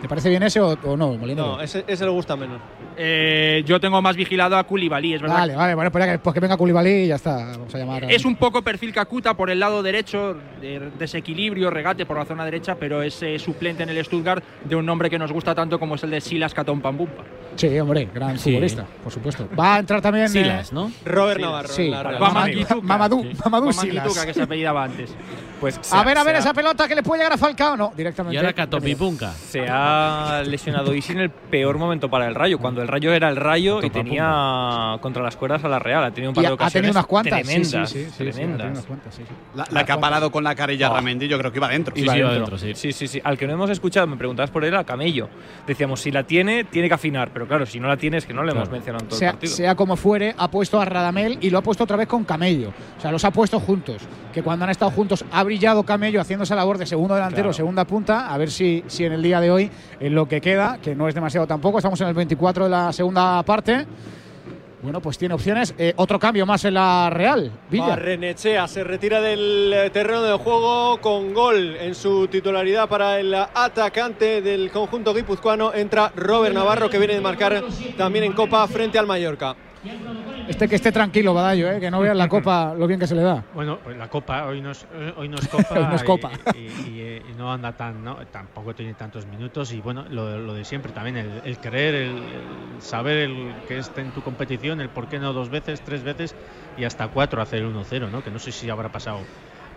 ¿Te parece bien ese o, o no, Molinero? No, ese, ese le gusta menos. Eh, yo tengo más vigilado a Koulibaly, es verdad. Vale, vale, bueno, pues, que, pues que venga Koulibaly y ya está. Vamos a llamar. a- Es un poco perfil Kakuta por el lado derecho, de desequilibrio, regate por la zona derecha, pero es eh, suplente en el Stuttgart de un nombre que nos gusta tanto como es el de Silas Katompambumpa. Sí, hombre, gran Sí. futbolista, por supuesto. Va a entrar también. Silas, eh, ¿no? Robert Silas. Navarro. Sí. Mamadou, Mamadou Silas. que se apellidaba antes. Pues A ver, a ver, esa pelota que le puede llegar a Falcao. No, directamente. Y ahora Catopipunca. Se ha lesionado Isi en el peor momento para el Rayo, cuando el Rayo era el Rayo y tenía contra las cuerdas a la Real. Ha tenido un par de ha, ha ocasiones tenido unas cuantas. Tremendas. sí, sí, sí, tremendas. unas cuantas. La, la que ha parado con la carilla Ramendi, yo creo que iba dentro. Sí, Iba sí, va dentro. dentro, sí. sí, sí, sí. Al que no hemos escuchado, me preguntabas por él, a Camello. Decíamos, si la tiene, tiene que afinar. Pero claro, si no la tiene, es que no le hemos Claro. mencionado en todo sea, el partido. sea como fuere, ha puesto a Radamel y lo ha puesto otra vez con Camello. O sea, los ha puesto juntos. Que cuando han estado juntos ha brillado Camello haciendo esa labor de segundo delantero, Claro. segunda punta. A ver si, si en el día de hoy, en lo que queda, que no es demasiado tampoco, estamos en el 24 de la segunda parte. Bueno, pues tiene opciones. Eh, otro cambio más en la Real. Villa. Barrenechea se retira del eh, terreno de juego con gol en su titularidad para el atacante del conjunto guipuzcoano. Entra Robert Navarro que viene de marcar también en Copa frente al Mallorca. Este que esté tranquilo, Badallo, ¿eh? que no veas la copa lo bien que se le da. Bueno, pues la copa hoy no es, hoy no es copa. Hoy no es y- copa. Y, y- y no anda tan, ¿no? tampoco tiene tantos minutos y bueno, lo, lo de siempre también, el, el creer, el, el saber el que esté en tu competición, el por qué no dos veces, tres veces y hasta cuatro hacer el 1-0, ¿no? Que no sé si habrá pasado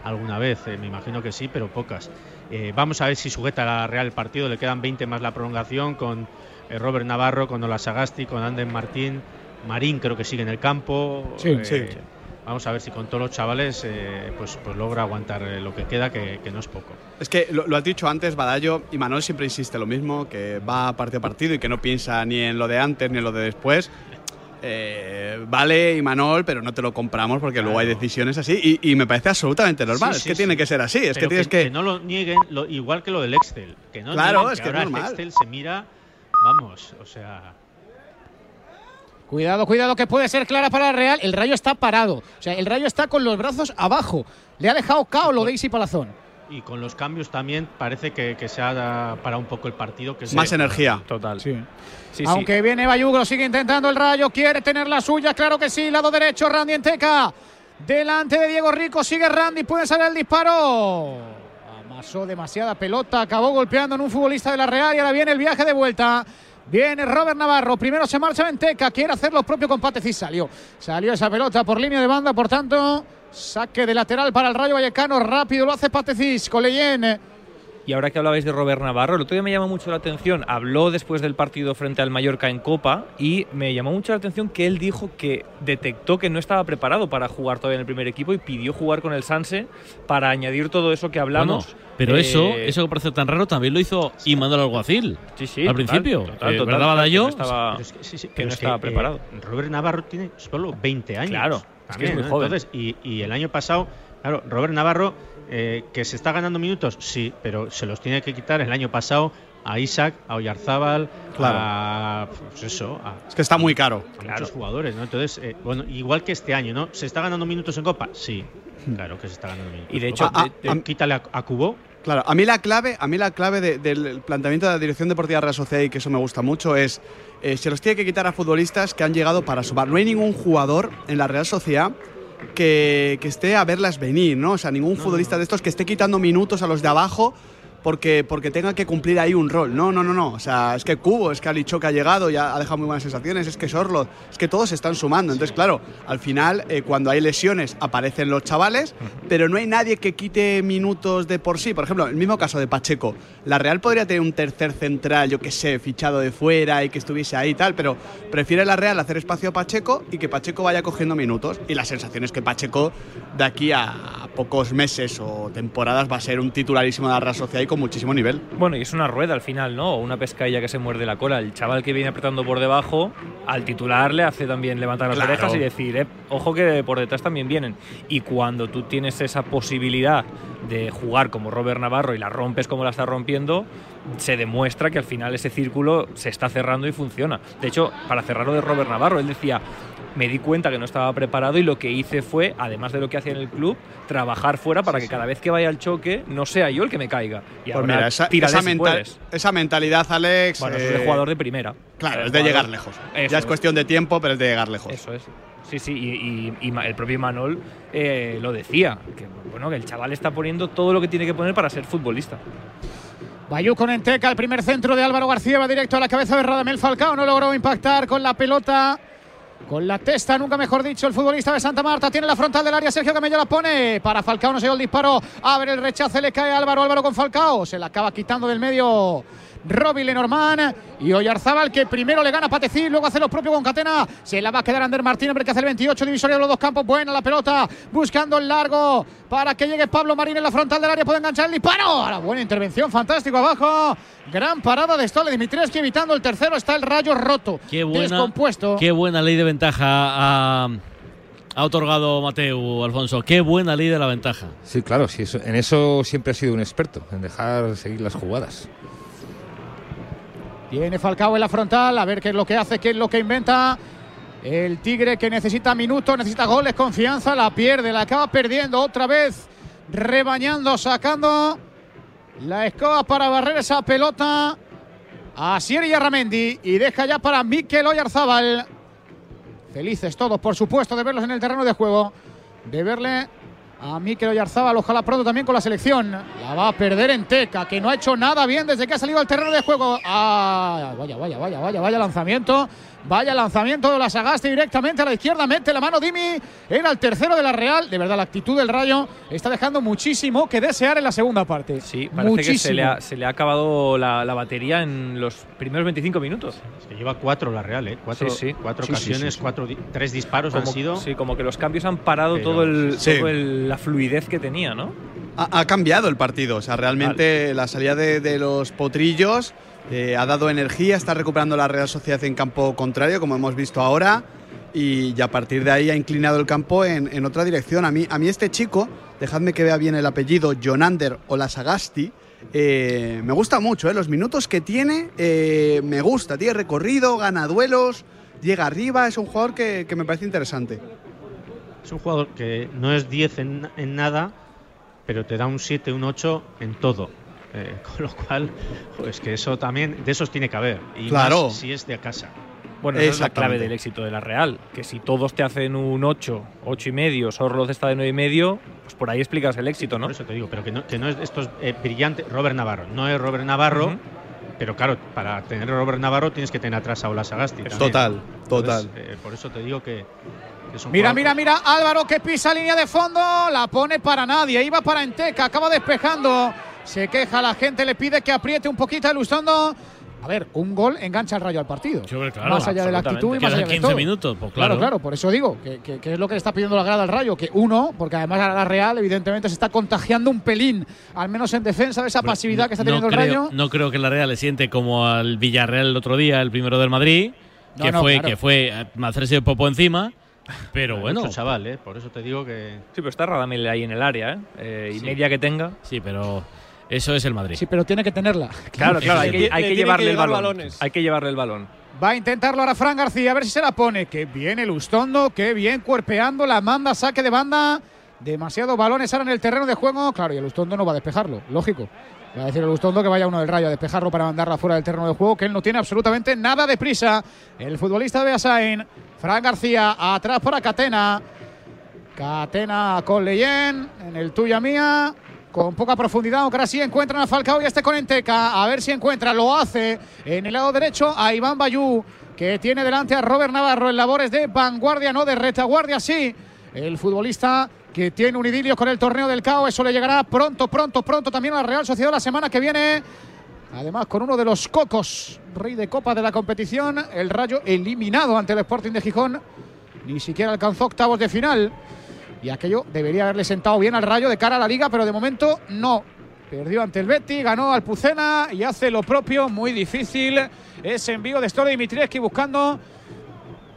alguna vez, eh, me imagino que sí, pero pocas. Eh, vamos a ver si sujeta la Real el partido, le quedan 20 más la prolongación con eh, Robert Navarro, con Ola Sagasti, con Anden Martín, Marín creo que sigue en el campo. Sí, eh, sí. Vamos a ver si con todos los chavales eh, pues, pues logra aguantar eh, lo que queda, que, que no es poco. Es que lo, lo has dicho antes, Badallo, y Manuel siempre insiste lo mismo, que va partido a partido y que no piensa ni en lo de antes ni en lo de después. Eh, vale, Imanol, pero no te lo compramos porque luego hay decisiones así y, y me parece absolutamente normal. Sí, es que sí. tiene que ser así. Es Pero que tienes que. no lo nieguen, lo- igual que lo del Excel. Que no Claro, nieguen es que es ahora el normal. Excel se mira, vamos, o sea. Cuidado, cuidado, que puede ser clara para el Real. El Rayo está parado. O sea, el Rayo está con los brazos abajo. Le ha dejado cao lo de Isi Palazón. Y con los cambios también parece que, que se ha parado un poco el partido. Que es Más energía. Total. Sí. Sí, sí. Aunque viene Bayugo, sigue intentando el Rayo. Quiere tener la suya, claro que sí. Lado derecho, Randy Enteca. Delante de Diego Rico, sigue Randy. Puede salir el disparo. Amasó demasiada pelota. Acabó golpeando en un futbolista de la Real. Y ahora viene el viaje de vuelta. Viene Robert Navarro. Primero se marcha Venteca. Quiere hacer lo propio con Patecis. Salió. Salió esa pelota por línea de banda. Por tanto, saque de lateral para el Rayo Vallecano. Rápido lo hace Patecis. Con Leyen. Y ahora que hablabais de Robert Navarro, el otro día me llamó mucho la atención. Habló después del partido frente al Mallorca en Copa y me llamó mucho la atención que él dijo que detectó que no estaba preparado para jugar todavía en el primer equipo y pidió jugar con el Sanse para añadir todo eso que hablamos. Bueno, pero Eh, eso, eso que parece tan raro también lo hizo Imanol Alguacil. Sí, sí. Al total, principio. total, Eh, que no estaba, Pero es que, sí, sí, que pero no es estaba eh, preparado. Robert Navarro tiene solo 20 años. Claro, es que también, es muy ¿no? joven. Entonces, y, y el año pasado, claro, Robert Navarro, eh, que se está ganando minutos, sí, pero se los tiene que quitar el año pasado a Isaac, a Oyarzábal, Claro. a. Pues eso, a, Es que está muy caro. a muchos jugadores, ¿no? Entonces, eh, bueno, igual que este año, ¿no? ¿Se está ganando minutos en Copa? Sí, claro que se está ganando minutos. Y de hecho, Ah, de- de- quítale a, a Cubo. Claro, a mí la clave, a mí la clave de- del planteamiento de la Dirección Deportiva Real Sociedad y que eso me gusta mucho es eh, se los tiene que quitar a futbolistas que han llegado para sumar. No hay ningún jugador en la Real Sociedad que, que esté a verlas venir, ¿no? O sea, ningún futbolista de estos que esté quitando minutos a los de abajo porque, porque tenga que cumplir ahí un rol. No, no, no, no. O sea, es que Cubo, es que Alicho que ha llegado, ya ha dejado muy buenas sensaciones, es que Sorlot, es que todos se están sumando. Entonces, claro, al final, eh, cuando hay lesiones, aparecen los chavales, pero no hay nadie que quite minutos de por sí. Por ejemplo, el mismo caso de Pacheco. La Real podría tener un tercer central, yo que sé, fichado de fuera y que estuviese ahí y tal, pero prefiere la Real hacer espacio a Pacheco y que Pacheco vaya cogiendo minutos. Y la sensación es que Pacheco, de aquí a pocos meses o temporadas, va a ser un titularísimo de la Real Sociedad y con muchísimo nivel. Bueno, y es una rueda al final, ¿no? Una pescadilla que se muerde la cola. El chaval que viene apretando por debajo, al titular le hace también levantar las Claro. orejas y decir, eh, ojo que por detrás también vienen. Y cuando tú tienes esa posibilidad de jugar como Robert Navarro y la rompes como la está rompiendo, se demuestra que al final ese círculo se está cerrando y funciona. De hecho, para cerrarlo de Robert Navarro, él decía, me di cuenta que no estaba preparado y lo que hice fue, además de lo que hacía en el club, trabajar fuera para que cada vez que vaya al choque no sea yo el que me caiga. Y Pues ahora mira, esa, esa si mentalidad, Alex. Bueno, eh, es de jugador de primera. Claro, Eh, es de llegar lejos. Eso ya es cuestión de tiempo, pero es de llegar lejos. Eso es. Sí, sí, y, y- y Ma- el propio Manol eh, lo decía, que bueno, que el chaval está poniendo todo lo que tiene que poner para ser futbolista. Bayú con Enteca, el primer centro de Álvaro García va directo a la cabeza de Radamel Falcao. No logró impactar con la pelota. Con la testa, nunca mejor dicho, el futbolista de Santa Marta tiene la frontal del área. Sergio Camello la pone para Falcao. No se dio el disparo. Abre el rechace, le cae a Álvaro. Álvaro con Falcao. Se la acaba quitando del medio Robbie Lenormand. Y Oyarzábal que primero le gana a Patecín, luego hace lo propio con Catena. Se la va a quedar Ander Martín, hombre que hace el 28 divisorio de los dos campos. Buena la pelota, buscando el largo para que llegue Pablo Marín en la frontal del área. Puede enganchar el disparo. Ahora, buena intervención, fantástico abajo. Gran parada de Stole Dimitrescu evitando el tercero. Está el rayo roto, Qué buena, descompuesto. qué buena ley de ventaja ha, ha otorgado Mateu, Alfonso. Qué buena ley de la ventaja. Sí, claro, sí, eso- en eso siempre ha sido un experto, en dejar seguir las jugadas. Tiene Falcao en la frontal, a ver qué es lo que hace, qué es lo que inventa. El Tigre que necesita minutos, necesita goles, confianza, la pierde, la acaba perdiendo otra vez, rebañando, sacando la escoba para barrer esa pelota a Sieri Arramendi y deja ya para Mikel Oyarzábal. Felices todos, por supuesto, de verlos en el terreno de juego. De verle a Mikel Oyarzábal, ojalá pronto también con la selección. La va a perder en Teca, que no ha hecho nada bien desde que ha salido al terreno de juego. Ah, vaya, vaya, vaya, vaya, vaya lanzamiento. Vaya lanzamiento de la Sagasti directamente a la izquierda. Mete la mano Dimi. Era el tercero de la Real. De verdad, la actitud del Rayo está dejando muchísimo que desear en la segunda parte. Sí, parece muchísimo. que se le, ha, se le ha acabado la, la batería en los primeros 25 minutos. Es que lleva cuatro la Real, ¿eh? Cuatro, Sí, sí. cuatro Sí, ocasiones, sí, sí. cuatro, tres disparos han Como- sido. Sí, como que los cambios han parado Pero- todo, el, Sí. todo el- la fluidez que tenía, ¿no? Ha, ha cambiado el partido. O sea, realmente la salida de, de los potrillos eh, ha dado energía, está recuperando la Real Sociedad en campo contrario, como hemos visto ahora. Y, y a partir de ahí ha inclinado el campo en, otra dirección. A mí, a mí este chico, dejadme que vea bien el apellido, Jonander Olasagasti, eh, me gusta mucho. eh, Los minutos que tiene, eh, me gusta. Tiene recorrido, gana duelos, llega arriba. Es un jugador que, que me parece interesante. Es un jugador que no es 10 en, en nada, pero te da un 7, un 8 en todo. Eh, con lo cual, pues que eso también, de esos tiene que haber. Y Claro. más si es de casa. Bueno, esa es la clave del éxito de la Real. Que si todos te hacen un 8, 8 y medio, Sorloz está de 9 y medio, pues por ahí explicas el éxito, ¿no? Por eso te digo, pero que no, que no es estos eh, brillantes. Robert Navarro, no es Robert Navarro, Ujú. pero claro, para tener a Robert Navarro tienes que tener atrás a Ola Sagasti. Total, total. Entonces, eh, por eso te digo que, es Mira, mira, mira, Álvaro que pisa línea de fondo, la pone para nadie, iba para Enteca, acaba despejando, se queja la gente, le pide que apriete un poquito a Lustondo. A ver, un gol engancha al rayo al partido. Sí, hombre, claro, más allá de la actitud y más allá de 15 todo. minutos, pues Claro, claro. claro, por eso digo que, que- que es lo que le está pidiendo la grada al Rayo, que uno, porque además a la Real evidentemente se está contagiando un pelín, al menos en defensa de esa pasividad que está no teniendo el creo, Rayo. No creo que la Real le siente como al Villarreal el otro día, el primero del Madrid, No, que, no, fue, claro. que fue a hacerse el popo encima. Pero bueno. Mucho chaval, ¿eh? Por eso te digo que. Sí, pero está Radamel ahí en el área, ¿eh? Eh, y Sí. media que tenga. Sí, pero eso es el Madrid. Sí, pero tiene que tenerla. Claro, claro, hay que, hay que llevarle que el balón. balones. Hay que llevarle el balón. Va a intentarlo ahora Fran García, a ver si se la pone. Qué bien el Ustondo, qué bien cuerpeando, la manda, saque de banda. Demasiados balones ahora en el terreno de juego. Claro, y el Ustondo no va a despejarlo, lógico. Va a decir el Ustondo que vaya uno del Rayo a despejarlo para mandarla fuera del terreno de juego, que él no tiene absolutamente nada de prisa. El futbolista de Beasain, Fran García, atrás por Catena. Catena con Leyen, en el tuya mía, con poca profundidad, aunque ahora sí encuentran a Falcao y este con Enteca, a ver si encuentra, lo hace en el lado derecho a Iván Bayú, que tiene delante a Robert Navarro en labores de vanguardia, no de retaguardia, sí, el futbolista que tiene un idilio con el torneo del CAO, eso le llegará pronto, pronto, pronto también a la Real Sociedad la semana que viene. Además, con uno de los cocos, rey de copa de la competición, el Rayo eliminado ante el Sporting de Gijón, ni siquiera alcanzó octavos de final. Y aquello debería haberle sentado bien al Rayo de cara a la liga, pero de momento no. Perdió ante el Betty, ganó al Pucena y hace lo propio, muy difícil. Ese envío de Stole Dimitrievski buscando.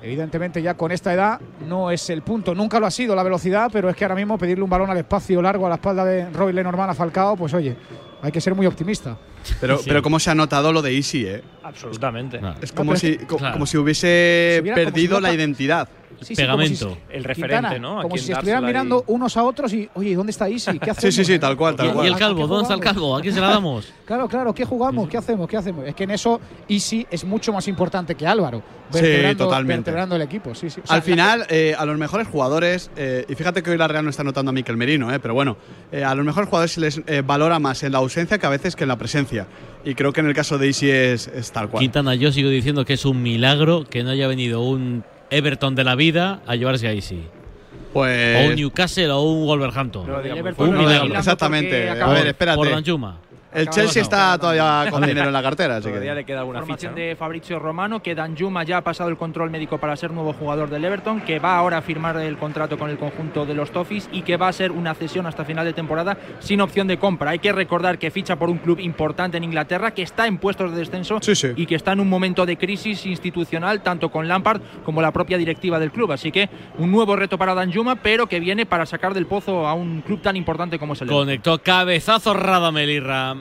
Evidentemente ya con esta edad no es el punto, nunca lo ha sido la velocidad, pero es que ahora mismo pedirle un balón al espacio largo a la espalda de Roy Lenormand a Falcao, pues oye, hay que ser muy optimista. Pero, Sí. pero cómo se ha notado lo de Easy, ¿eh? Absolutamente. Es No, como, si, es que- co- claro. como si hubiese Si hubiera- como si perdido la identidad. Sí, sí, como Pegamento. si- El referente, Quintana, ¿no? Como si estuvieran mirando unos a otros y, oye, ¿y dónde está Isi? ¿Qué hacemos? Sí, sí, sí, tal cual, tal Y, cual. y el ¿A qué calvo, ¿dónde está el calvo? ¿A quién se la damos? Claro, claro, ¿qué jugamos? ¿Qué hacemos? ¿Qué hacemos? Es que en eso Isi es mucho más importante que Álvaro. Sí, totalmente. vertebrando el equipo, sí, sí. O sea, Al final, eh, a los mejores jugadores, eh, y fíjate que hoy la Real no está notando a Miquel Merino, eh, pero bueno, eh, a los mejores jugadores se les eh, valora más en la ausencia que a veces que en la presencia. Y creo que en el caso de Easy es, es tal cual. Quintana, yo sigo diciendo que es un milagro que no haya venido un Everton de la vida a llevarse a Easy. Pues. O un Newcastle o un Wolverhampton. No lo digamos. Liverpool Un no lo milagro. digamos Exactamente. A ver, espérate. Por Danjuma. El Chelsea está todavía con dinero en la cartera, así Todavía que. le queda alguna ficha. De Fabrizio Romano que Danjuma ya ha pasado el control médico para ser nuevo jugador del Everton, que va ahora a firmar el contrato con el conjunto de los Toffees y que va a ser una cesión hasta final de temporada sin opción de compra. Hay que recordar que ficha por un club importante en Inglaterra que está en puestos de descenso Sí, sí. y que está en un momento de crisis institucional tanto con Lampard como la propia directiva del club. Así que un nuevo reto para Danjuma, pero que viene para sacar del pozo a un club tan importante como es el Everton. Conectó cabezazo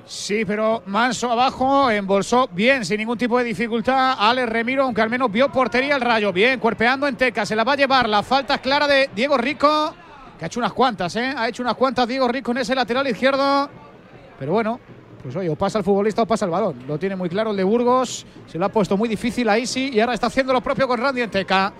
Sí, pero Manso abajo, embolsó bien, sin ningún tipo de dificultad. Alex Remiro, aunque al menos vio portería el rayo. Bien, cuerpeando en Teca, se la va a llevar. La falta es clara de Diego Rico, que ha hecho unas cuantas, ¿eh? Ha hecho unas cuantas Diego Rico en ese lateral izquierdo. Pero bueno, pues oye, o pasa el futbolista o pasa el balón. Lo tiene muy claro el de Burgos. Se lo ha puesto muy difícil a Isi y ahora está haciendo lo propio con Randy en Teca.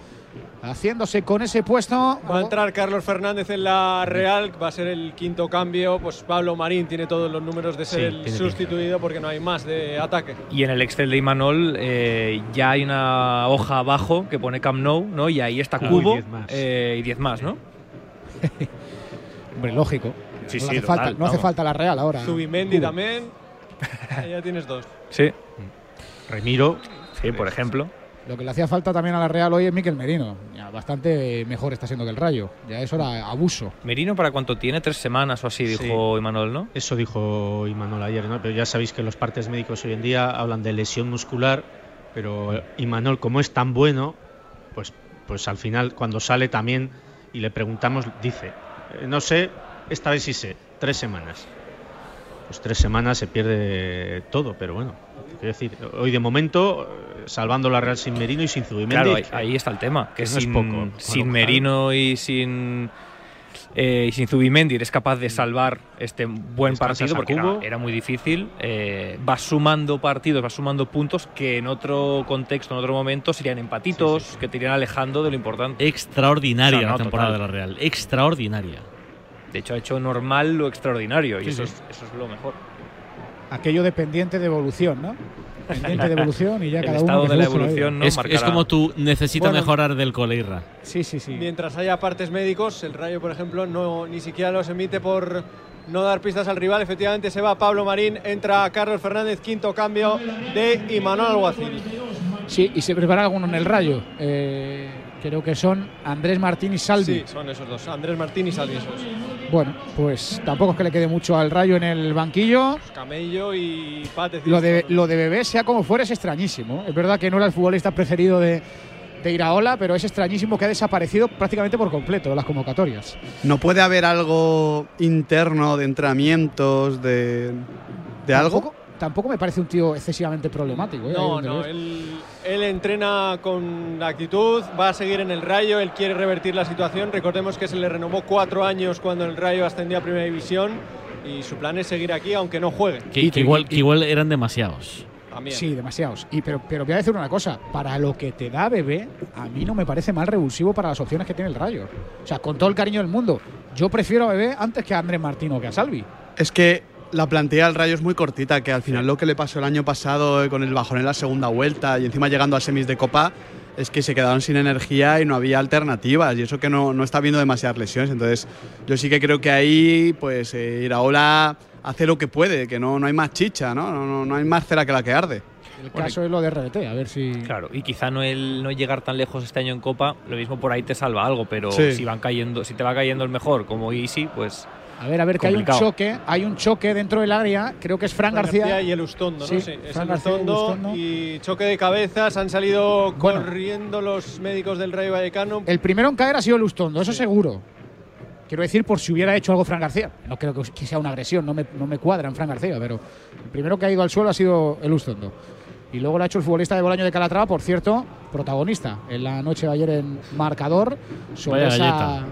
Haciéndose con ese puesto. Va a entrar Carlos Fernández en la Real, va a ser el quinto cambio. Pues Pablo Marín tiene todos los números de ser Sí, el sustituido porque no hay más de ataque. Y en el Excel de Imanol eh, ya hay una hoja abajo que pone Camp Nou, ¿no? Y ahí está Uy, Cubo 10 más. eh, y 10 más, ¿no? Hombre, lógico. Sí, no sí, hace total, falta, no hace vamos. falta la Real ahora. Zubimendi Cubo. también. Ahí ya tienes dos. Sí. Remiro. Sí, por ejemplo. Lo que le hacía falta también a la Real hoy es Miquel Merino. Ya bastante mejor está siendo que el Rayo. Ya eso era abuso. Merino, ¿para cuánto tiene? Tres semanas o así, dijo Imanol, ¿no? Eso dijo Imanol ayer, ¿no? Pero ya sabéis que los partes médicos hoy en día hablan de lesión muscular, pero Imanol, como es tan bueno, pues, pues al final cuando sale también y le preguntamos, dice, "Eh, no sé, esta vez sí sé, tres semanas. Pues tres semanas se pierde todo, pero bueno, quiero decir, hoy de momento, salvando la Real sin Merino y sin Zubimendi. Claro, ahí, ahí está el tema. Que no es poco. Sin Merino y sin eh, y sin Zubimendi eres capaz de salvar este buen Descansas partido porque era, era muy difícil. Eh, vas sumando partidos, vas sumando puntos que en otro contexto, en otro momento serían empatitos, que te irían alejando de lo importante. Extraordinaria O sea, no, la temporada total. de la Real. Extraordinaria. De hecho, ha hecho normal lo extraordinario y Sí, eso, sí. Es, eso es lo mejor. Aquello de pendiente de evolución, ¿no? Pendiente de evolución y ya El cada estado uno. que de la evolución. ¿no? es, es como tú necesitas Bueno. mejorar del Coleirra. Sí, sí, sí. Mientras haya partes médicos, el Rayo, por ejemplo, no ni siquiera los emite por no dar pistas al rival. Efectivamente, se va Pablo Marín, entra Carlos Fernández, quinto cambio de Imanol Alguacil. Sí, y se prepara alguno en el Rayo. Eh, creo que son Andrés Martín y Salvi. Sí, son esos dos, Andrés Martín y Salvi, esos. Bueno, pues tampoco es que le quede mucho al Rayo en el banquillo. Camello y Pate. Lo de, lo de Bebé, sea como fuera, es extrañísimo. Es verdad que no era el futbolista preferido de, de Iraola, pero es extrañísimo que ha desaparecido prácticamente por completo de las convocatorias. ¿No puede haber algo interno de entrenamientos, de, de algo? Tampoco, me parece un tío excesivamente problemático. ¿eh? No, no, él, él entrena con actitud, va a seguir en el Rayo, él quiere revertir la situación. Recordemos que se le renovó cuatro años cuando el Rayo ascendió a Primera División y su plan es seguir aquí aunque no juegue. Que, que igual, que igual eran demasiados. También. Sí, demasiados. Y, pero, pero voy a decir una cosa, para lo que te da Bebé, a mí no me parece mal revulsivo para las opciones que tiene el Rayo. O sea, con todo el cariño del mundo, yo prefiero a Bebé antes que a Andrés Martín o que a Salvi. Es que la plantilla del Rayo es muy cortita, que al final lo que le pasó el año pasado eh, con el bajón en la segunda vuelta y encima llegando a semis de Copa es que se quedaron sin energía y no había alternativas y eso que no, no está viendo demasiadas lesiones. Entonces yo sí que creo que ahí pues eh, Iraola hace lo que puede, que no, no hay más chicha, ¿no? No, no, no hay más cera que la que arde. El caso es lo de RDT, a ver si. Claro, y quizá no el no llegar tan lejos este año en Copa, lo mismo por ahí te salva algo, pero Sí. si van cayendo, si te va cayendo el mejor como Easy, pues A ver, a ver, que hay un choque, hay un choque dentro del área, creo que es Fran, Fran García. García y el Ustondo, Sí, ¿no? Sí, es Fran el García y el Ustondo y choque de cabezas. Han salido Bueno. corriendo los médicos del Rayo Vallecano. El primero en caer ha sido el Ustondo, eso seguro. Quiero decir, por si hubiera hecho algo Fran García. No creo que que sea una agresión, no me, no me cuadra en Fran García, pero el primero que ha ido al suelo ha sido el Ustondo. Y luego lo ha hecho el futbolista de Bolaño de Calatrava, por cierto, protagonista en la noche de ayer en marcador sobre Vaya esa, galleta.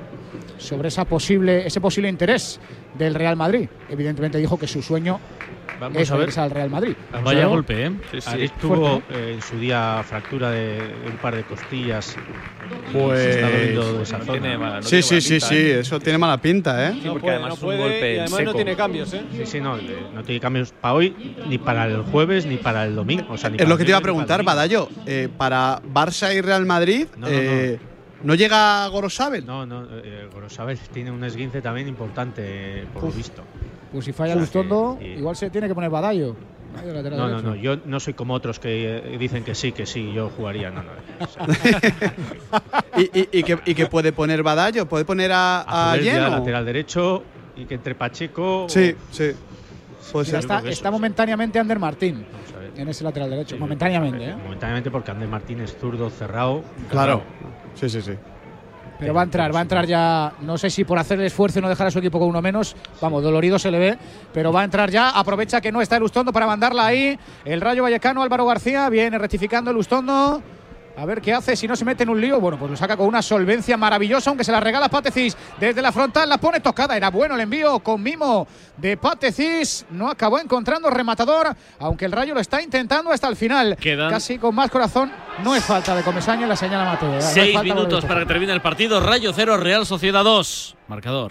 Sobre esa posible, ese posible interés del Real Madrid. Evidentemente dijo que su sueño Vamos es a ver. regresar al Real Madrid. Vamos Vaya golpe, ¿eh? Aris tuvo eh, en su día fractura de, un par de costillas. Pues- Se está doliendo de esa no tiene mala- no sí, tiene sí, sí, pinta, sí, ¿eh? eso tiene mala pinta, ¿eh? Sí, No porque además no es un puede, golpe y además no seco. tiene cambios, ¿eh? Sí, sí, no, no tiene cambios para hoy, ni para el jueves, ni para el domingo. O sea, ni Es para lo que te iba a preguntar. Badallo. eh, para Barça y Real Madrid, No, no, eh, ¿no llega Gorosabel? No, no, eh, Gorosabel tiene un esguince también importante, por lo visto. Pues si falla el O sea, Ustondo, que- y- igual se tiene que poner Badallo. No, no, no, yo no soy como otros que eh, dicen que sí, que sí, yo jugaría. No, no. o sea, ¿Y, y, y que, y que puede poner Badallo? ¿Puede poner a, a, ya Lleno? lateral derecho y que entre Pacheco. Sí, sí. Ser. está, está momentáneamente Ander Martín a. en ese lateral derecho. Sí, momentáneamente, ¿eh? Momentáneamente porque Andrés Martínez zurdo cerrado. Claro. Sí, sí, sí. Pero va a entrar, va a entrar ya, no sé si por hacer el esfuerzo y no dejar a su equipo con uno menos, vamos, dolorido se le ve, pero va a entrar ya, aprovecha que no está el Ustondo para mandarla ahí, el Rayo Vallecano, Álvaro García, viene rectificando el Ustondo, A ver qué hace si no se mete en un lío. Bueno, pues lo saca con una solvencia maravillosa, aunque se la regala Patecis desde la frontal. La pone tocada. Era bueno el envío con mimo de Patecis. No acabó encontrando rematador, aunque el rayo lo está intentando hasta el final. Quedan- Casi con más corazón. No es falta de Comesaña, la señala Mateo. Es Seis minutos para que termine el partido. Rayo 0, Real Sociedad 2. Marcador.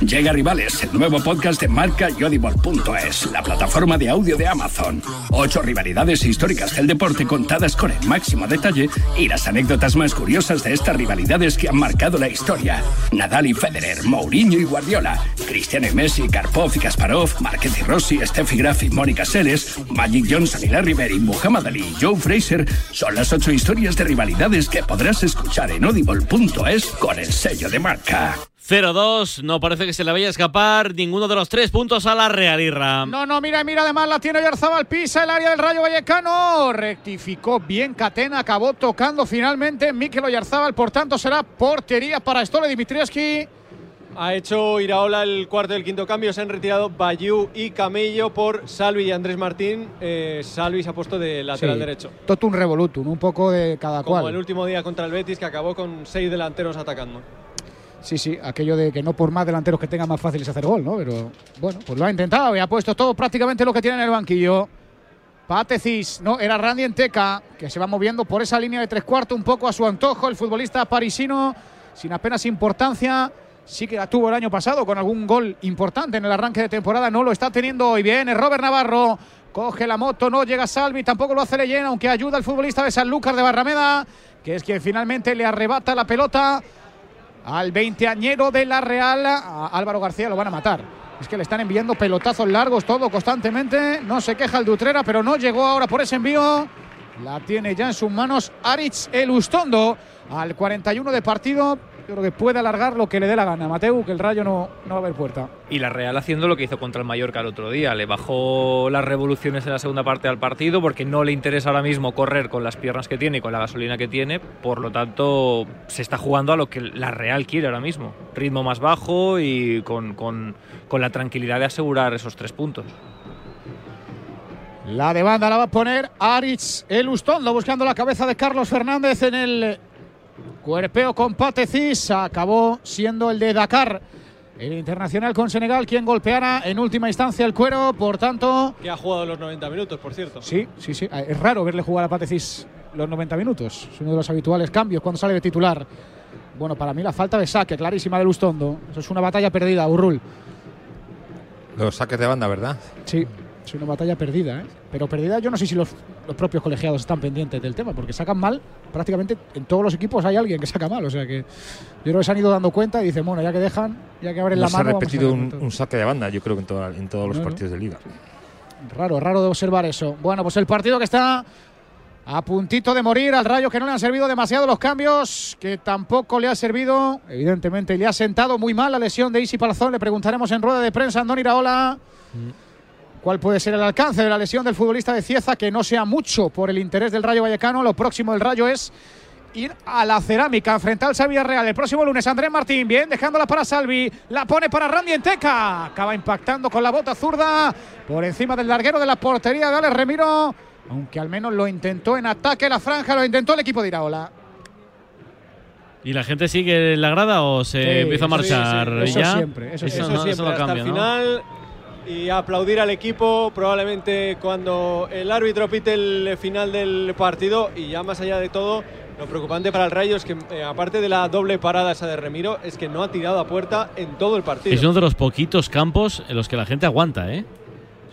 Llega Rivales, el nuevo podcast de marca y la plataforma de audio de Amazon. Ocho rivalidades históricas del deporte contadas con el máximo detalle y las anécdotas más curiosas de estas rivalidades que han marcado la historia. Nadal y Federer, Mourinho y Guardiola, Cristiano y Messi, Karpov y Kasparov, Márquez y Rossi, Steffi Graf y Mónica Seles, Magic Johnson y Larry Bird y Muhammad Ali y Joe Fraser son las ocho historias de rivalidades que podrás escuchar en audible.es con el sello de marca. 0-2. No parece que se le vaya a escapar ninguno de los tres puntos a la Real Irra. No, no, mira, mira, además la tiene Yarzabal, pisa el área del Rayo Vallecano, rectificó bien Catena, acabó tocando finalmente Mikel Oyarzábal, por tanto será portería para Stole Dimitrievski. Ha hecho Iraola el cuarto y el quinto cambio. Se han retirado Bayú y Camello por Salvi y Andrés Martín. Eh, Salvi se ha puesto de lateral Sí, derecho. Totum revolutum, un poco de cada Como cual. el último día contra el Betis, que acabó con seis delanteros atacando. Sí, sí, aquello de que no por más delanteros que tenga más fácil es hacer gol, ¿no? Pero bueno, pues lo ha intentado y ha puesto todo prácticamente lo que tiene en el banquillo. Patecis, no, era Randy Enteca, que se va moviendo por esa línea de tres cuartos un poco a su antojo, el futbolista parisino, sin apenas importancia. Sí que la tuvo el año pasado con algún gol importante en el arranque de temporada, no lo está teniendo hoy bien. Es Robert Navarro, coge la moto, no llega Salvi, tampoco lo hace Leyen, aunque ayuda al futbolista de Sanlúcar de Barrameda, que es quien finalmente le arrebata la pelota al veinteañero de la Real. A Álvaro García lo van a matar. Es que le están enviando pelotazos largos todo constantemente. No se queja el Dutrera, pero no llegó ahora por ese envío. La tiene ya en sus manos Aritz Elustondo al 41 de partido. Yo creo que puede alargar lo que le dé la gana. Mateu, que el rayo no, no va a haber puerta. Y la Real haciendo lo que hizo contra el Mallorca el otro día. Le bajó las revoluciones en la segunda parte al partido porque no le interesa ahora mismo correr con las piernas que tiene y con la gasolina que tiene. Por lo tanto, se está jugando a lo que la Real quiere ahora mismo. Ritmo más bajo y con, con- con la tranquilidad de asegurar esos tres puntos. La de banda la va a poner Aritz Elustondo buscando la cabeza de Carlos Fernández en el cuerpeo con Patecis. Acabó siendo el de Dakar. El internacional con Senegal, quien golpeara en última instancia el cuero, por tanto. Que ha jugado los 90 minutos, por cierto. Sí, sí, sí. Es raro verle jugar a Patecis los 90 minutos. Es uno de los habituales cambios cuando sale de titular. Bueno, para mí la falta de saque clarísima de Lustondo. Eso es una batalla perdida, Burrul. Los saques de banda, ¿verdad? Sí, es una batalla perdida, ¿eh? Pero perdida, yo no sé si los, los propios colegiados están pendientes del tema, porque sacan mal, prácticamente en todos los equipos hay alguien que saca mal. O sea que yo creo que se han ido dando cuenta y dicen, bueno, ya que dejan, ya que abren No la se ha mano. vamos a repetido un, un saque de banda, yo creo que en, toda- en todos los No, no. partidos de liga. Raro, raro de observar eso. Bueno, pues el partido que está a puntito de morir al Rayo, que no le han servido demasiado los cambios, que tampoco le ha servido, evidentemente le ha sentado muy mal la lesión de Isi Palazón. Le preguntaremos en rueda de prensa a Andón Iraola cuál puede ser el alcance de la lesión del futbolista de Cieza, que no sea mucho por el interés del Rayo Vallecano. Lo próximo del Rayo es ir a la cerámica, enfrentarse a Villarreal el próximo lunes. Andrés Martín, bien, dejándola para Salvi, la pone para Randy Enteca, acaba impactando con la bota zurda por encima del larguero de la portería de Alex Remiro, aunque al menos lo intentó en ataque la franja, lo intentó el equipo de Iraola. ¿Y la gente sigue en la grada o se Sí, empieza a marchar sí, sí, ya? siempre, eso, no- siempre, eso no hasta cambia, el ¿no? Y aplaudir al equipo probablemente cuando el árbitro pite el final del partido y ya más allá de todo, lo preocupante para el Rayo es que eh, aparte de la doble parada esa de Remiro, es que no ha tirado a puerta en todo el partido. Es uno de los poquitos campos en los que la gente aguanta, ¿eh?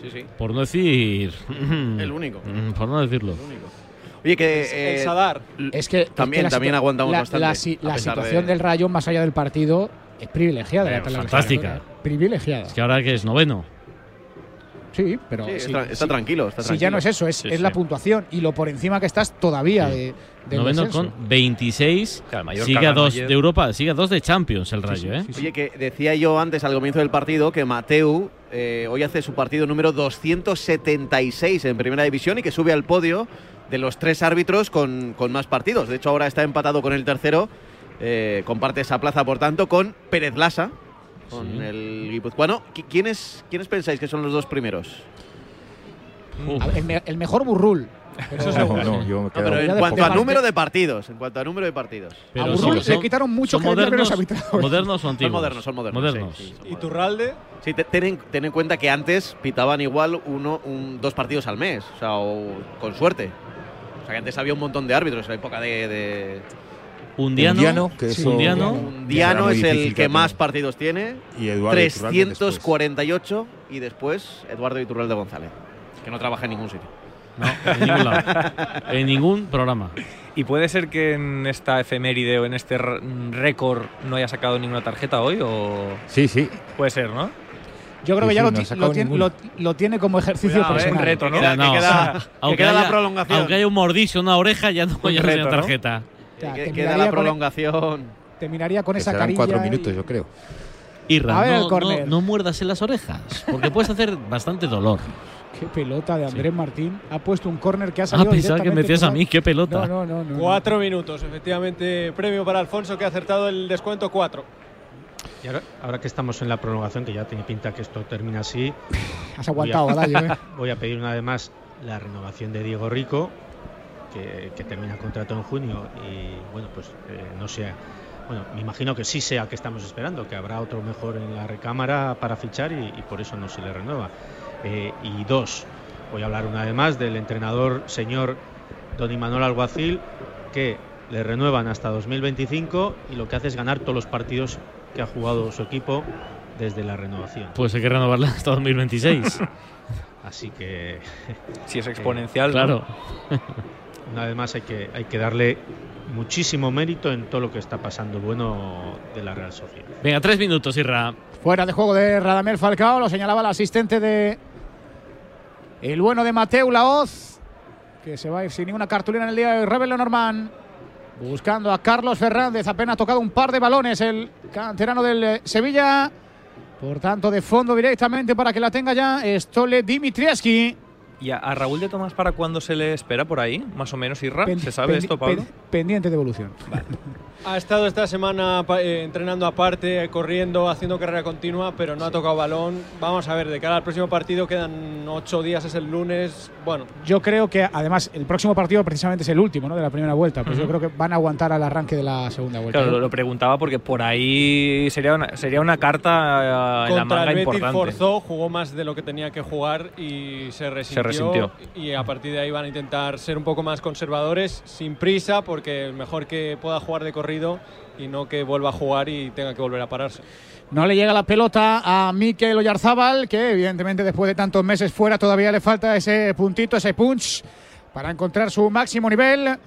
Sí, sí. Por no decir. El único. Mm, Por no decirlo. Oye, que. El eh, Sadar. Es que También, es que también aguantamos la, bastante. La, situación de- del Rayo más allá del partido es privilegiada. Eh, la fantástica. ¿eh? Privilegiada. Es que ahora que es noveno. Sí, pero Sí, sí, está- está sí. tranquilo, está Si tranquilo. ya no es eso, es, Sí, es sí. la puntuación y lo por encima que estás todavía de, del noveno con 26. Claro, sigue a dos ayer. de Europa, sigue a dos de Champions el Rayo, ¿eh? Oye, que decía yo antes al comienzo del partido que Mateu eh, hoy hace su partido número 276 en Primera División y que sube al podio de los tres árbitros con, con más partidos. De hecho, ahora está empatado con el tercero. eh, comparte esa plaza, por tanto, con Pérez Lasa, con Sí. el guipuzcoano. ¿Qui- ¿Quiénes, ¿Quiénes pensáis que son los dos primeros? Ver, El, me- el mejor burrul. Pero- No, no, yo me No, quedo pero un en cuanto a número de partidos, en cuanto a número de partidos. Pero a Burrul son- le quitaron mucho son modernos, modernos o antiguos. Son modernos, son modernos. Modernos. sí, sí, son ¿Y. Turralde? Sí, te- ten, en, ten en cuenta que antes pitaban igual uno, un, dos partidos al mes, o sea, o con suerte. O sea, que antes había un montón de árbitros en la época de. de Undiano, Undiano, que es el que más partidos tiene. Y Eduardo Iturralde después. 348 y después Eduardo Iturralde González, que no trabaja en ningún sitio. No, en ningún lado. en ningún programa. ¿Y puede ser que en esta efeméride o en este récord no haya sacado ninguna tarjeta hoy? o Sí, sí. Puede ser, ¿no? Yo creo Sí, que ya sí, lo, ti- tiene, lo- lo tiene como ejercicio Cuidado, eh, personal. un reto, ¿no? Que queda, No, que queda- que aunque queda la haya- prolongación. Aunque haya un mordicio, una oreja, ya no ya reto, tarjeta. O sea, que- te queda la con- prolongación. Te miraría con Que esa carilla. cuatro y- minutos, yo creo. Irra, A ver el no, no, no muerdas en las orejas, porque puedes hacer bastante dolor. Qué pelota de Andrés Martín. Ha puesto un córner que ha Ah, salido pensaba que me directamente decías a mí, qué pelota. No, no, no. no. Cuatro minutos, efectivamente. Premio para Alfonso que ha acertado el descuento cuatro. Y ahora, ahora que estamos en la prolongación, que ya tiene pinta que esto termina así, Has aguantado, voy a, ¿eh? voy a pedir una vez más la renovación de Diego Rico, que, que termina contrato en junio y bueno, pues eh, no sé, bueno, me imagino que sí sea que estamos esperando, que habrá otro mejor en la recámara para fichar y, y por eso no se le renueva. Eh, y dos, voy a hablar una vez más del entrenador señor Don Imanol Alguacil, que le renuevan hasta 2025 y lo que hace es ganar todos los partidos que ha jugado su equipo desde la renovación. Pues hay que renovarla hasta 2026. Así que Si es exponencial. ¿no? claro. una vez más hay que, hay que darle muchísimo mérito en todo lo que está pasando bueno de la Real Sociedad. Venga, tres minutos, Irra. Fuera de juego de Radamel Falcao, lo señalaba el asistente de el bueno de Mateu Laoz, que se va a ir sin ninguna cartulina en el día de hoy. Rebel Lenormand buscando a Carlos Fernández, apenas ha tocado un par de balones el canterano del eh, Sevilla. Por tanto, de fondo directamente para que la tenga ya Stole Dimitrieski. ¿Y a, a Raúl de Tomás para cuándo se le espera por ahí? Más o menos, Irra. ¿Se sabe esto, Pablo? pen- pendiente de evolución. Ha estado esta semana eh, entrenando aparte, corriendo, haciendo carrera continua, pero no ha tocado balón. Vamos a ver, de cara al próximo partido quedan ocho días, es el lunes. Bueno, Yo creo que además el próximo partido precisamente es el último ¿no? de la primera vuelta. Pues yo Ujú. creo que van a aguantar al arranque de la segunda vuelta. Claro, lo, lo preguntaba porque por ahí sería una, sería una carta eh, en la contra manga el Betis importante. forzó, jugó más de lo que tenía que jugar y se resintió, resintió. Y a partir de ahí van a intentar ser un poco más conservadores, sin prisa, porque mejor que pueda jugar de corrido y no que vuelva a jugar y tenga que volver a pararse. No le llega la pelota a Mikel Oyarzábal, que evidentemente después de tantos meses fuera todavía le falta ese puntito, ese punch para encontrar su máximo nivel.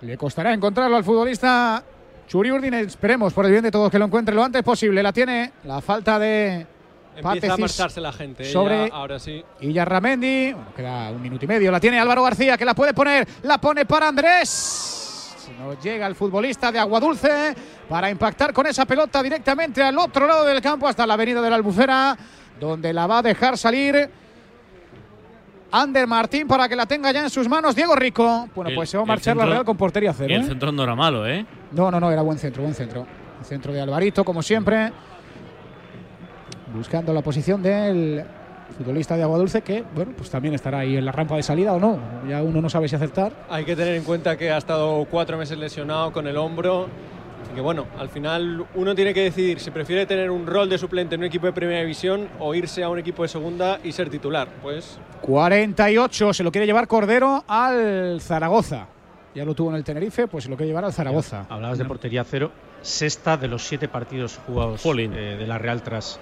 Le costará encontrarlo al futbolista Churi Urdin. Esperemos por el bien de todos que lo encuentre lo antes posible. La tiene la falta de Empieza a marcharse la gente. ¿eh? sobre ya, ahora sí. Illarramendi. Bueno, queda un minuto y medio. La tiene Álvaro García, que la puede poner. La pone para Andrés. No llega el futbolista de Aguadulce para impactar con esa pelota directamente al otro lado del campo, hasta la avenida de la Albufera, donde la va a dejar salir Ander Martín para que la tenga ya en sus manos Diego Rico. Bueno, El- pues se va a marchar la Real con portería cero. Y el ¿eh? centro no era malo, ¿eh? No, no, no, era buen centro, buen centro. El centro de Alvarito, como siempre. Buscando la posición del futbolista de Aguadulce, que, bueno, pues también estará ahí en la rampa de salida o no. Ya uno no sabe si acertar. Hay que tener en cuenta que ha estado cuatro meses lesionado con el hombro. Y que bueno, al final uno tiene que decidir si prefiere tener un rol de suplente en un equipo de primera división o irse a un equipo de segunda y ser titular. Pues 48, se lo quiere llevar Cordero al Zaragoza. Ya lo tuvo en el Tenerife, pues se lo quiere llevar al Zaragoza. Hablabas de portería cero, sexta de los siete partidos jugados eh, de la Real tras,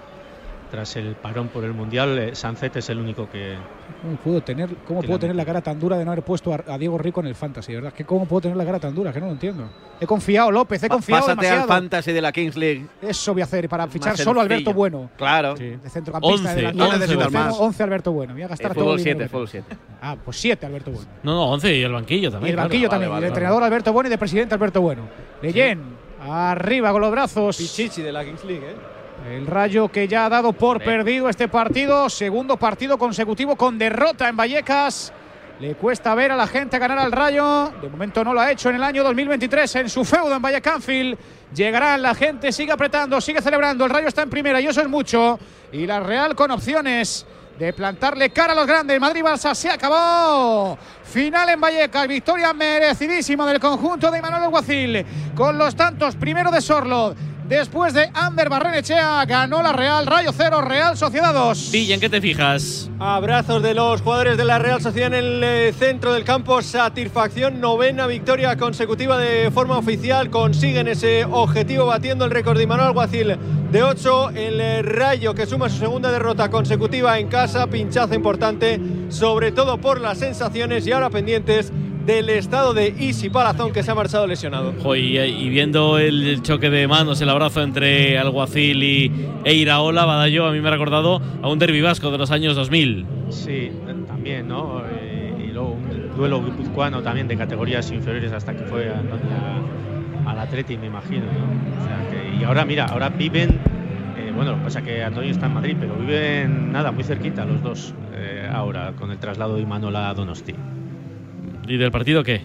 tras el parón por el Mundial. Eh, Sancet es el único que, ¿Cómo puedo tener, cómo Que puedo la tener la cara tan dura de no haber puesto a, a Diego Rico en el Fantasy? ¿Verdad? Que ¿Cómo puedo tener la cara tan dura? Que no lo entiendo. He confiado, López, he confiado Pásate demasiado. al fantasy de la Kings League. Eso voy a hacer para fichar solo a Alberto. Bueno. Claro. Sí. De centrocampista, Once, de delantero. once necesitas Tengo más. 11 Alberto Bueno. Voy a gastar Eh, todo fútbol el dinero 7, que fútbol tengo. 7. Ah, pues 7 Alberto Bueno. No, no, 11 y el banquillo Y también. el claro. banquillo vale, también. vale, y de vale. entrenador Alberto Bueno y de presidente Alberto Bueno. Leyen, arriba con los brazos. Pichichi de la Kings League, ¿eh? El Rayo que ya ha dado por perdido este partido, segundo partido consecutivo con derrota en Vallecas. Le cuesta ver a la gente ganar al Rayo. De momento no lo ha hecho en el año 2023 en su feudo en Vallecánfil. Llegará la gente, sigue apretando, sigue celebrando. El Rayo está en primera y eso es mucho. Y la Real con opciones de plantarle cara a los grandes. Madrid-Barça se acabó. Final en Vallecas, victoria merecidísima del conjunto de Manuel Alguacil. Con los tantos, primero de Sorlo, después de Ander Barrenechea, ganó la Real Rayo 0, Real Sociedad 2. Villa, ¿en qué te fijas? Abrazos de los jugadores de la Real Sociedad en el eh, centro del campo. Satisfacción, novena victoria consecutiva de forma oficial. Consiguen ese objetivo batiendo el récord de Manuel Alguacil de 8. El eh, Rayo que suma su segunda derrota consecutiva en casa. Pinchazo importante, sobre todo por las sensaciones y ahora pendientes del estado de Isi Palazón que se ha marchado lesionado. Y, y viendo el choque de manos, el abrazo entre Alguacil y e Iraola, Badallo, a mí me ha recordado a un derbi vasco de los años 2000. Sí, también, ¿no? Eh, y luego un duelo guipuzcoano también de categorías inferiores hasta que fue Antonio al Atleti, me imagino, ¿no? O sea que, y ahora, mira, ahora viven, eh, bueno, lo que pasa es que Antonio está en Madrid, pero viven, nada, muy cerquita los dos eh, ahora, con el traslado de Imanol a Donosti. ¿Y del partido qué?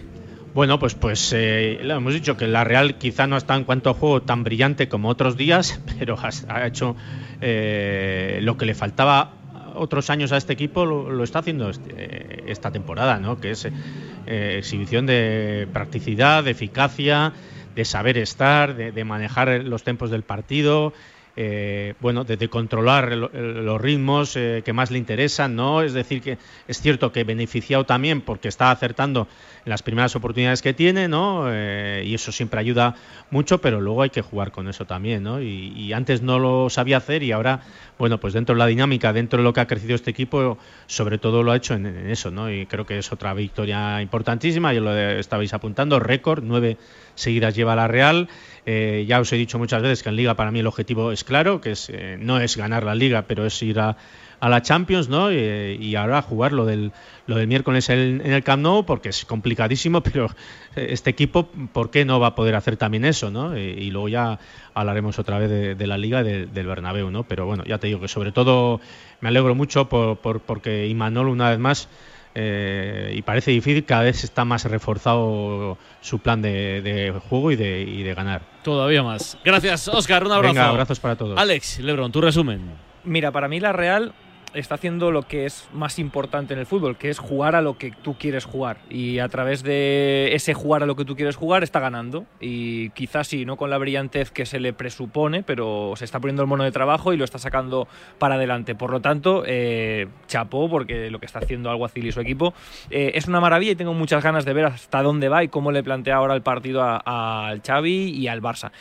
Bueno, pues, pues eh, hemos dicho que la Real quizá no está en cuanto a juego tan brillante como otros días, pero ha, hecho eh, lo que le faltaba otros años a este equipo, lo, está haciendo este, esta temporada, ¿no? Que es eh, exhibición de practicidad, de eficacia, de saber estar, de, manejar los tempos del partido. Eh, bueno, de, controlar los ritmos eh, que más le interesan, ¿no? Es decir, que es cierto que beneficiado también porque está acertando en las primeras oportunidades que tiene, ¿no? Eh, y eso siempre ayuda mucho, pero luego hay que jugar con eso también, ¿no? Y, antes no lo sabía hacer y ahora, bueno, pues dentro de la dinámica, dentro de lo que ha crecido este equipo, sobre todo lo ha hecho en, en eso, ¿no? Y creo que es otra victoria importantísima, yo lo estabais apuntando, récord, nueve seguidas lleva la Real. Eh, ya os he dicho muchas veces que en Liga para mí el objetivo es claro, que es, eh, no es ganar la Liga, pero es ir a, la Champions, ¿no? Y, y, ahora jugar lo del, lo del miércoles en, el Camp Nou, porque es complicadísimo, pero este equipo, ¿por qué no va a poder hacer también eso, ¿no? Y, luego ya hablaremos otra vez de, la Liga de, del Bernabéu, ¿no? Pero bueno, ya te digo que sobre todo me alegro mucho por, por, porque Imanol una vez más eh, y parece difícil, cada vez está más reforzado su plan de, de juego y de, y de, ganar. Todavía más. Gracias, Oscar. Un abrazo. Venga, abrazos para todos. Alex, Lebron, tu resumen. Mira, para mí la Real está haciendo lo que es más importante en el fútbol, que es jugar a lo que tú quieres jugar. Y a través de ese jugar a lo que tú quieres jugar está ganando. Y quizás sí, no con la brillantez que se le presupone, pero se está poniendo el mono de trabajo y lo está sacando para adelante. Por lo tanto, eh, chapó, porque lo que está haciendo Alguacil y su equipo eh, es una maravilla y tengo muchas ganas de ver hasta dónde va y cómo le plantea ahora el partido al Xavi y al Barça.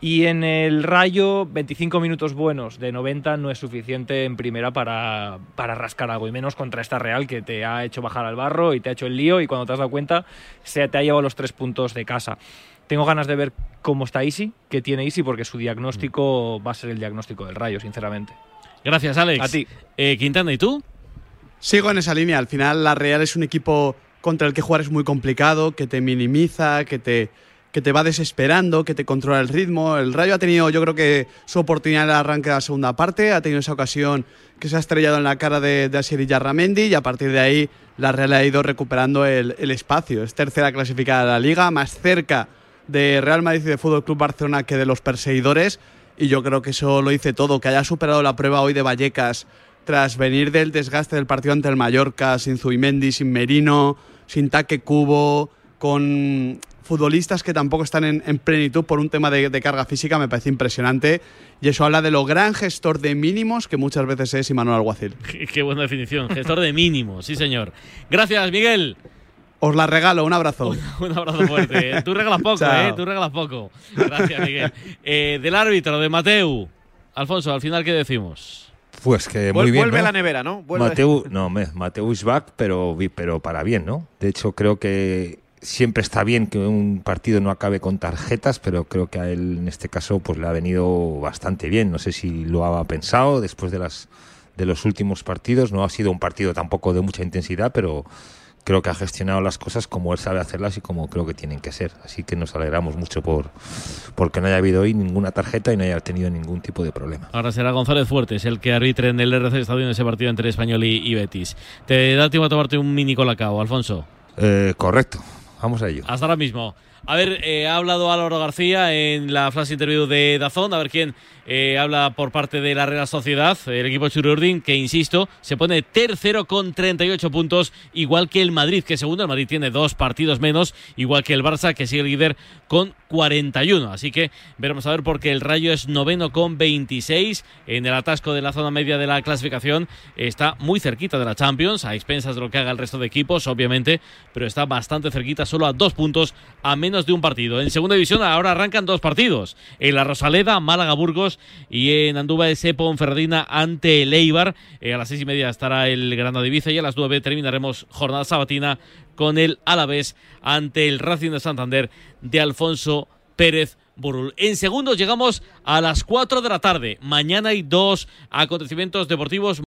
Y en el Rayo, 25 minutos buenos de 90 no es suficiente en primera para, para, rascar algo, y menos contra esta Real que te ha hecho bajar al barro y te ha hecho el lío y cuando te has dado cuenta se te ha llevado los tres puntos de casa. Tengo ganas de ver cómo está Isi, qué tiene Isi, porque su diagnóstico va a ser el diagnóstico del Rayo, sinceramente. Gracias, Alex. A ti. Eh, Quintana, ¿y tú? Sigo en esa línea. Al final, la Real es un equipo contra el que jugar es muy complicado, que te minimiza, que te que te va desesperando, que te controla el ritmo. El Rayo ha tenido, yo creo que su oportunidad en el arranque de la segunda parte, ha tenido esa ocasión que se ha estrellado en la cara de, de Asier y a partir de ahí la Real ha ido recuperando el, el, espacio. Es tercera clasificada de la liga, más cerca de Real Madrid y de Fútbol Club Barcelona que de los perseguidores y yo creo que eso lo dice todo, que haya superado la prueba hoy de Vallecas tras venir del desgaste del partido ante el Mallorca, sin Zubimendi, sin Merino, sin Taque Cubo, con futbolistas que tampoco están en, en plenitud por un tema de, de, carga física, me parece impresionante. Y eso habla de lo gran gestor de mínimos que muchas veces es Imanuel Alguacil. Qué, buena definición, gestor de mínimos, sí señor. Gracias, Miguel. Os la regalo, un abrazo. Un, un abrazo fuerte. Tú regalas poco, ¿eh? Tú regalas poco. Gracias, Miguel. Eh, del árbitro, de Mateu. Alfonso, al final, ¿qué decimos? Pues que muy bien. Vuelve ¿no? la nevera, ¿no? Vuelve. Mateu, no, Mateu is back, pero, pero para bien, ¿no? De hecho, creo que siempre está bien que un partido no acabe con tarjetas, pero creo que a él en este caso pues le ha venido bastante bien. No sé si lo ha pensado después de las de los últimos partidos. No ha sido un partido tampoco de mucha intensidad, pero creo que ha gestionado las cosas como él sabe hacerlas y como creo que tienen que ser. Así que nos alegramos mucho por porque no haya habido hoy ninguna tarjeta y no haya tenido ningún tipo de problema. Ahora será González Fuertes el que arbitre en el RC Estadio en ese partido entre Español y, y Betis. Te da tiempo a tomarte un mini colacao, Alfonso. Eh, correcto, vamos a ello. Hasta ahora mismo. A ver, eh, ha hablado Álvaro García en la flash interview de Dazón, a ver quién eh, habla por parte de la Real Sociedad, el equipo Chururdin, que insisto, se pone tercero con 38 puntos, igual que el Madrid, que segundo, el Madrid tiene dos partidos menos, igual que el Barça, que sigue líder con 41. Así que veremos a ver porque el Rayo es noveno con 26 en el atasco de la zona media de la clasificación. Está muy cerquita de la Champions, a expensas de lo que haga el resto de equipos, obviamente, pero está bastante cerquita, solo a dos puntos, a menos de un partido. En segunda división ahora arrancan dos partidos. En la Rosaleda, Málaga Burgos y en Andúba ese Ponferradina ante el Eibar. Eh, a las seis y media estará el Granada Ibiza y a las nueve terminaremos jornada sabatina con el Alavés ante el Racing de Santander de Alfonso Pérez Burul. En segundos llegamos a las 4 de la tarde. Mañana hay dos acontecimientos deportivos